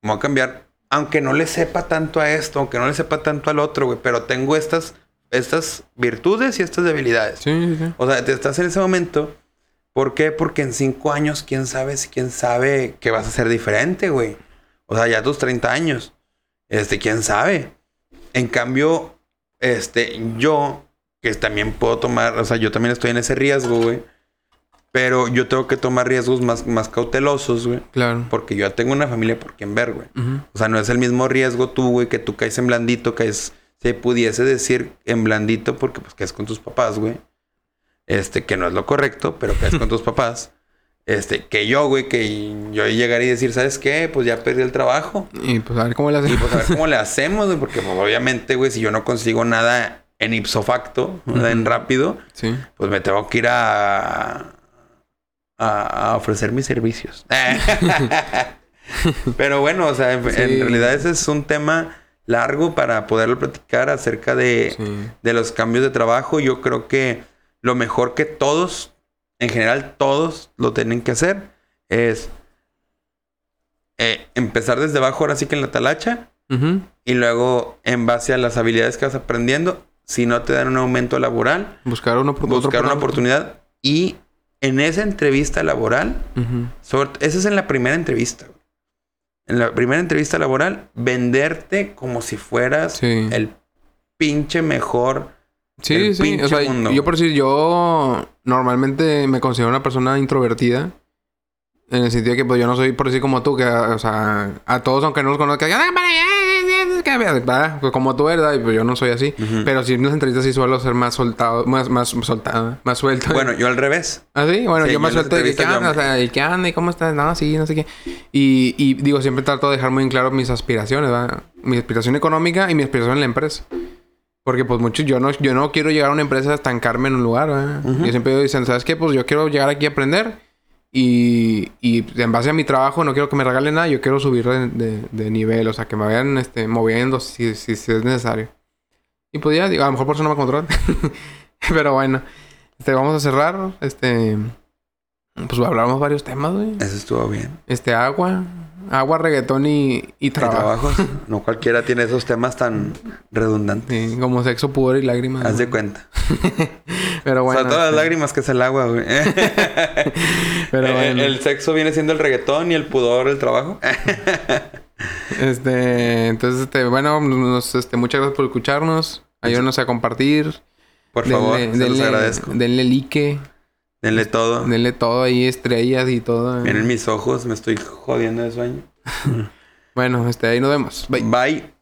me voy a cambiar, aunque no le sepa tanto a esto, aunque no le sepa tanto al otro, güey, pero tengo estas, estas virtudes y estas debilidades. Sí, sí, sí. O sea, te estás en ese momento. ¿Por qué? Porque en cinco años, quién sabe si quién sabe que vas a ser diferente, güey. O sea, ya tus 30 años. Este, quién sabe. En cambio, este, yo, que también puedo tomar, o sea, yo también estoy en ese riesgo, güey. Pero yo tengo que tomar riesgos más, más cautelosos, güey. Claro. Porque yo ya tengo una familia por quien ver, güey. O sea, no es el mismo riesgo tú, güey, que tú caes en blandito, caes, se pudiese decir en blandito porque pues caes con tus papás, güey. Este, que no es lo correcto, pero caes con tus papás. Este, que yo, güey, que yo llegar y decir, ¿sabes qué? Pues ya perdí el trabajo. Y pues a ver cómo le hace. Y pues a ver cómo le hacemos, güey, porque pues, obviamente, güey, si yo no consigo nada en ipso facto, ¿verdad? en rápido, Sí. pues me tengo que ir a, a, a ofrecer mis servicios. Pero bueno, o sea, en, realidad ese es un tema largo para poderlo platicar acerca de, Sí. de los cambios de trabajo. Yo creo que lo mejor que todos, en general todos lo tienen que hacer es eh, empezar desde abajo, ahora sí que en la talacha, y luego en base a las habilidades que vas aprendiendo, si no te dan un aumento laboral, Buscar una, buscar una oportunidad y en esa entrevista laboral, sobre, esa es en la primera entrevista. En la primera entrevista laboral, venderte como si fueras Sí. el pinche mejor. Sí, el sí. pinche O sea, mundo. yo por decir, yo normalmente me considero una persona introvertida. En el sentido de que pues yo no soy por decir como tú, que o sea, a todos aunque no los conozca, "Ah, que vea", ¿verdad? Pues como tú, ¿verdad? Y pues yo no soy así. Ujú. Pero sí en las entrevistas sí suelo ser más soltado, más, más soltado, más suelto. Bueno, yo al revés. ¿Ah, sí? Bueno, Sí, yo más yo las suelto de que, ¿qué anda? O sea, ¿y qué anda? ¿Y cómo estás? No, sí, no sé qué. Y, y digo, siempre trato de dejar muy en claro mis aspiraciones, ¿verdad? Mi aspiración económica y mi aspiración en la empresa. Porque, pues, muchos... Yo no, yo no quiero llegar a una empresa a estancarme en un lugar, ¿verdad? Ujú. Yo siempre dicen, ¿sabes qué? Pues, yo quiero llegar aquí a aprender. Y, y en base a mi trabajo no quiero que me regalen nada. Yo quiero subir de, de- de nivel. O sea, que me vayan este, moviendo si, si, si es necesario. Y pues ya, digo, a lo mejor por eso no me controlan. Pero bueno. Este, vamos a cerrar. Este... Pues hablamos varios temas, güey. Eso estuvo bien. Este, agua. Agua, reggaetón y, y trabajo. trabajos. no cualquiera tiene esos temas tan redundantes. Sí, como sexo, pudor y lágrimas. Haz de cuenta. Pero bueno. o sea, todas las este, lágrimas que es el agua, güey. Pero Eh, bueno. El sexo viene siendo el reggaetón y el pudor el trabajo. Este, entonces, este, bueno, nos, este, muchas gracias por escucharnos. Ayúdanos a compartir. Por favor, se los agradezco. Denle like. Denle todo. Denle todo ahí, estrellas y todo. Miren mis ojos, me estoy jodiendo de sueño. Bueno, este, ahí nos vemos. Bye. Bye.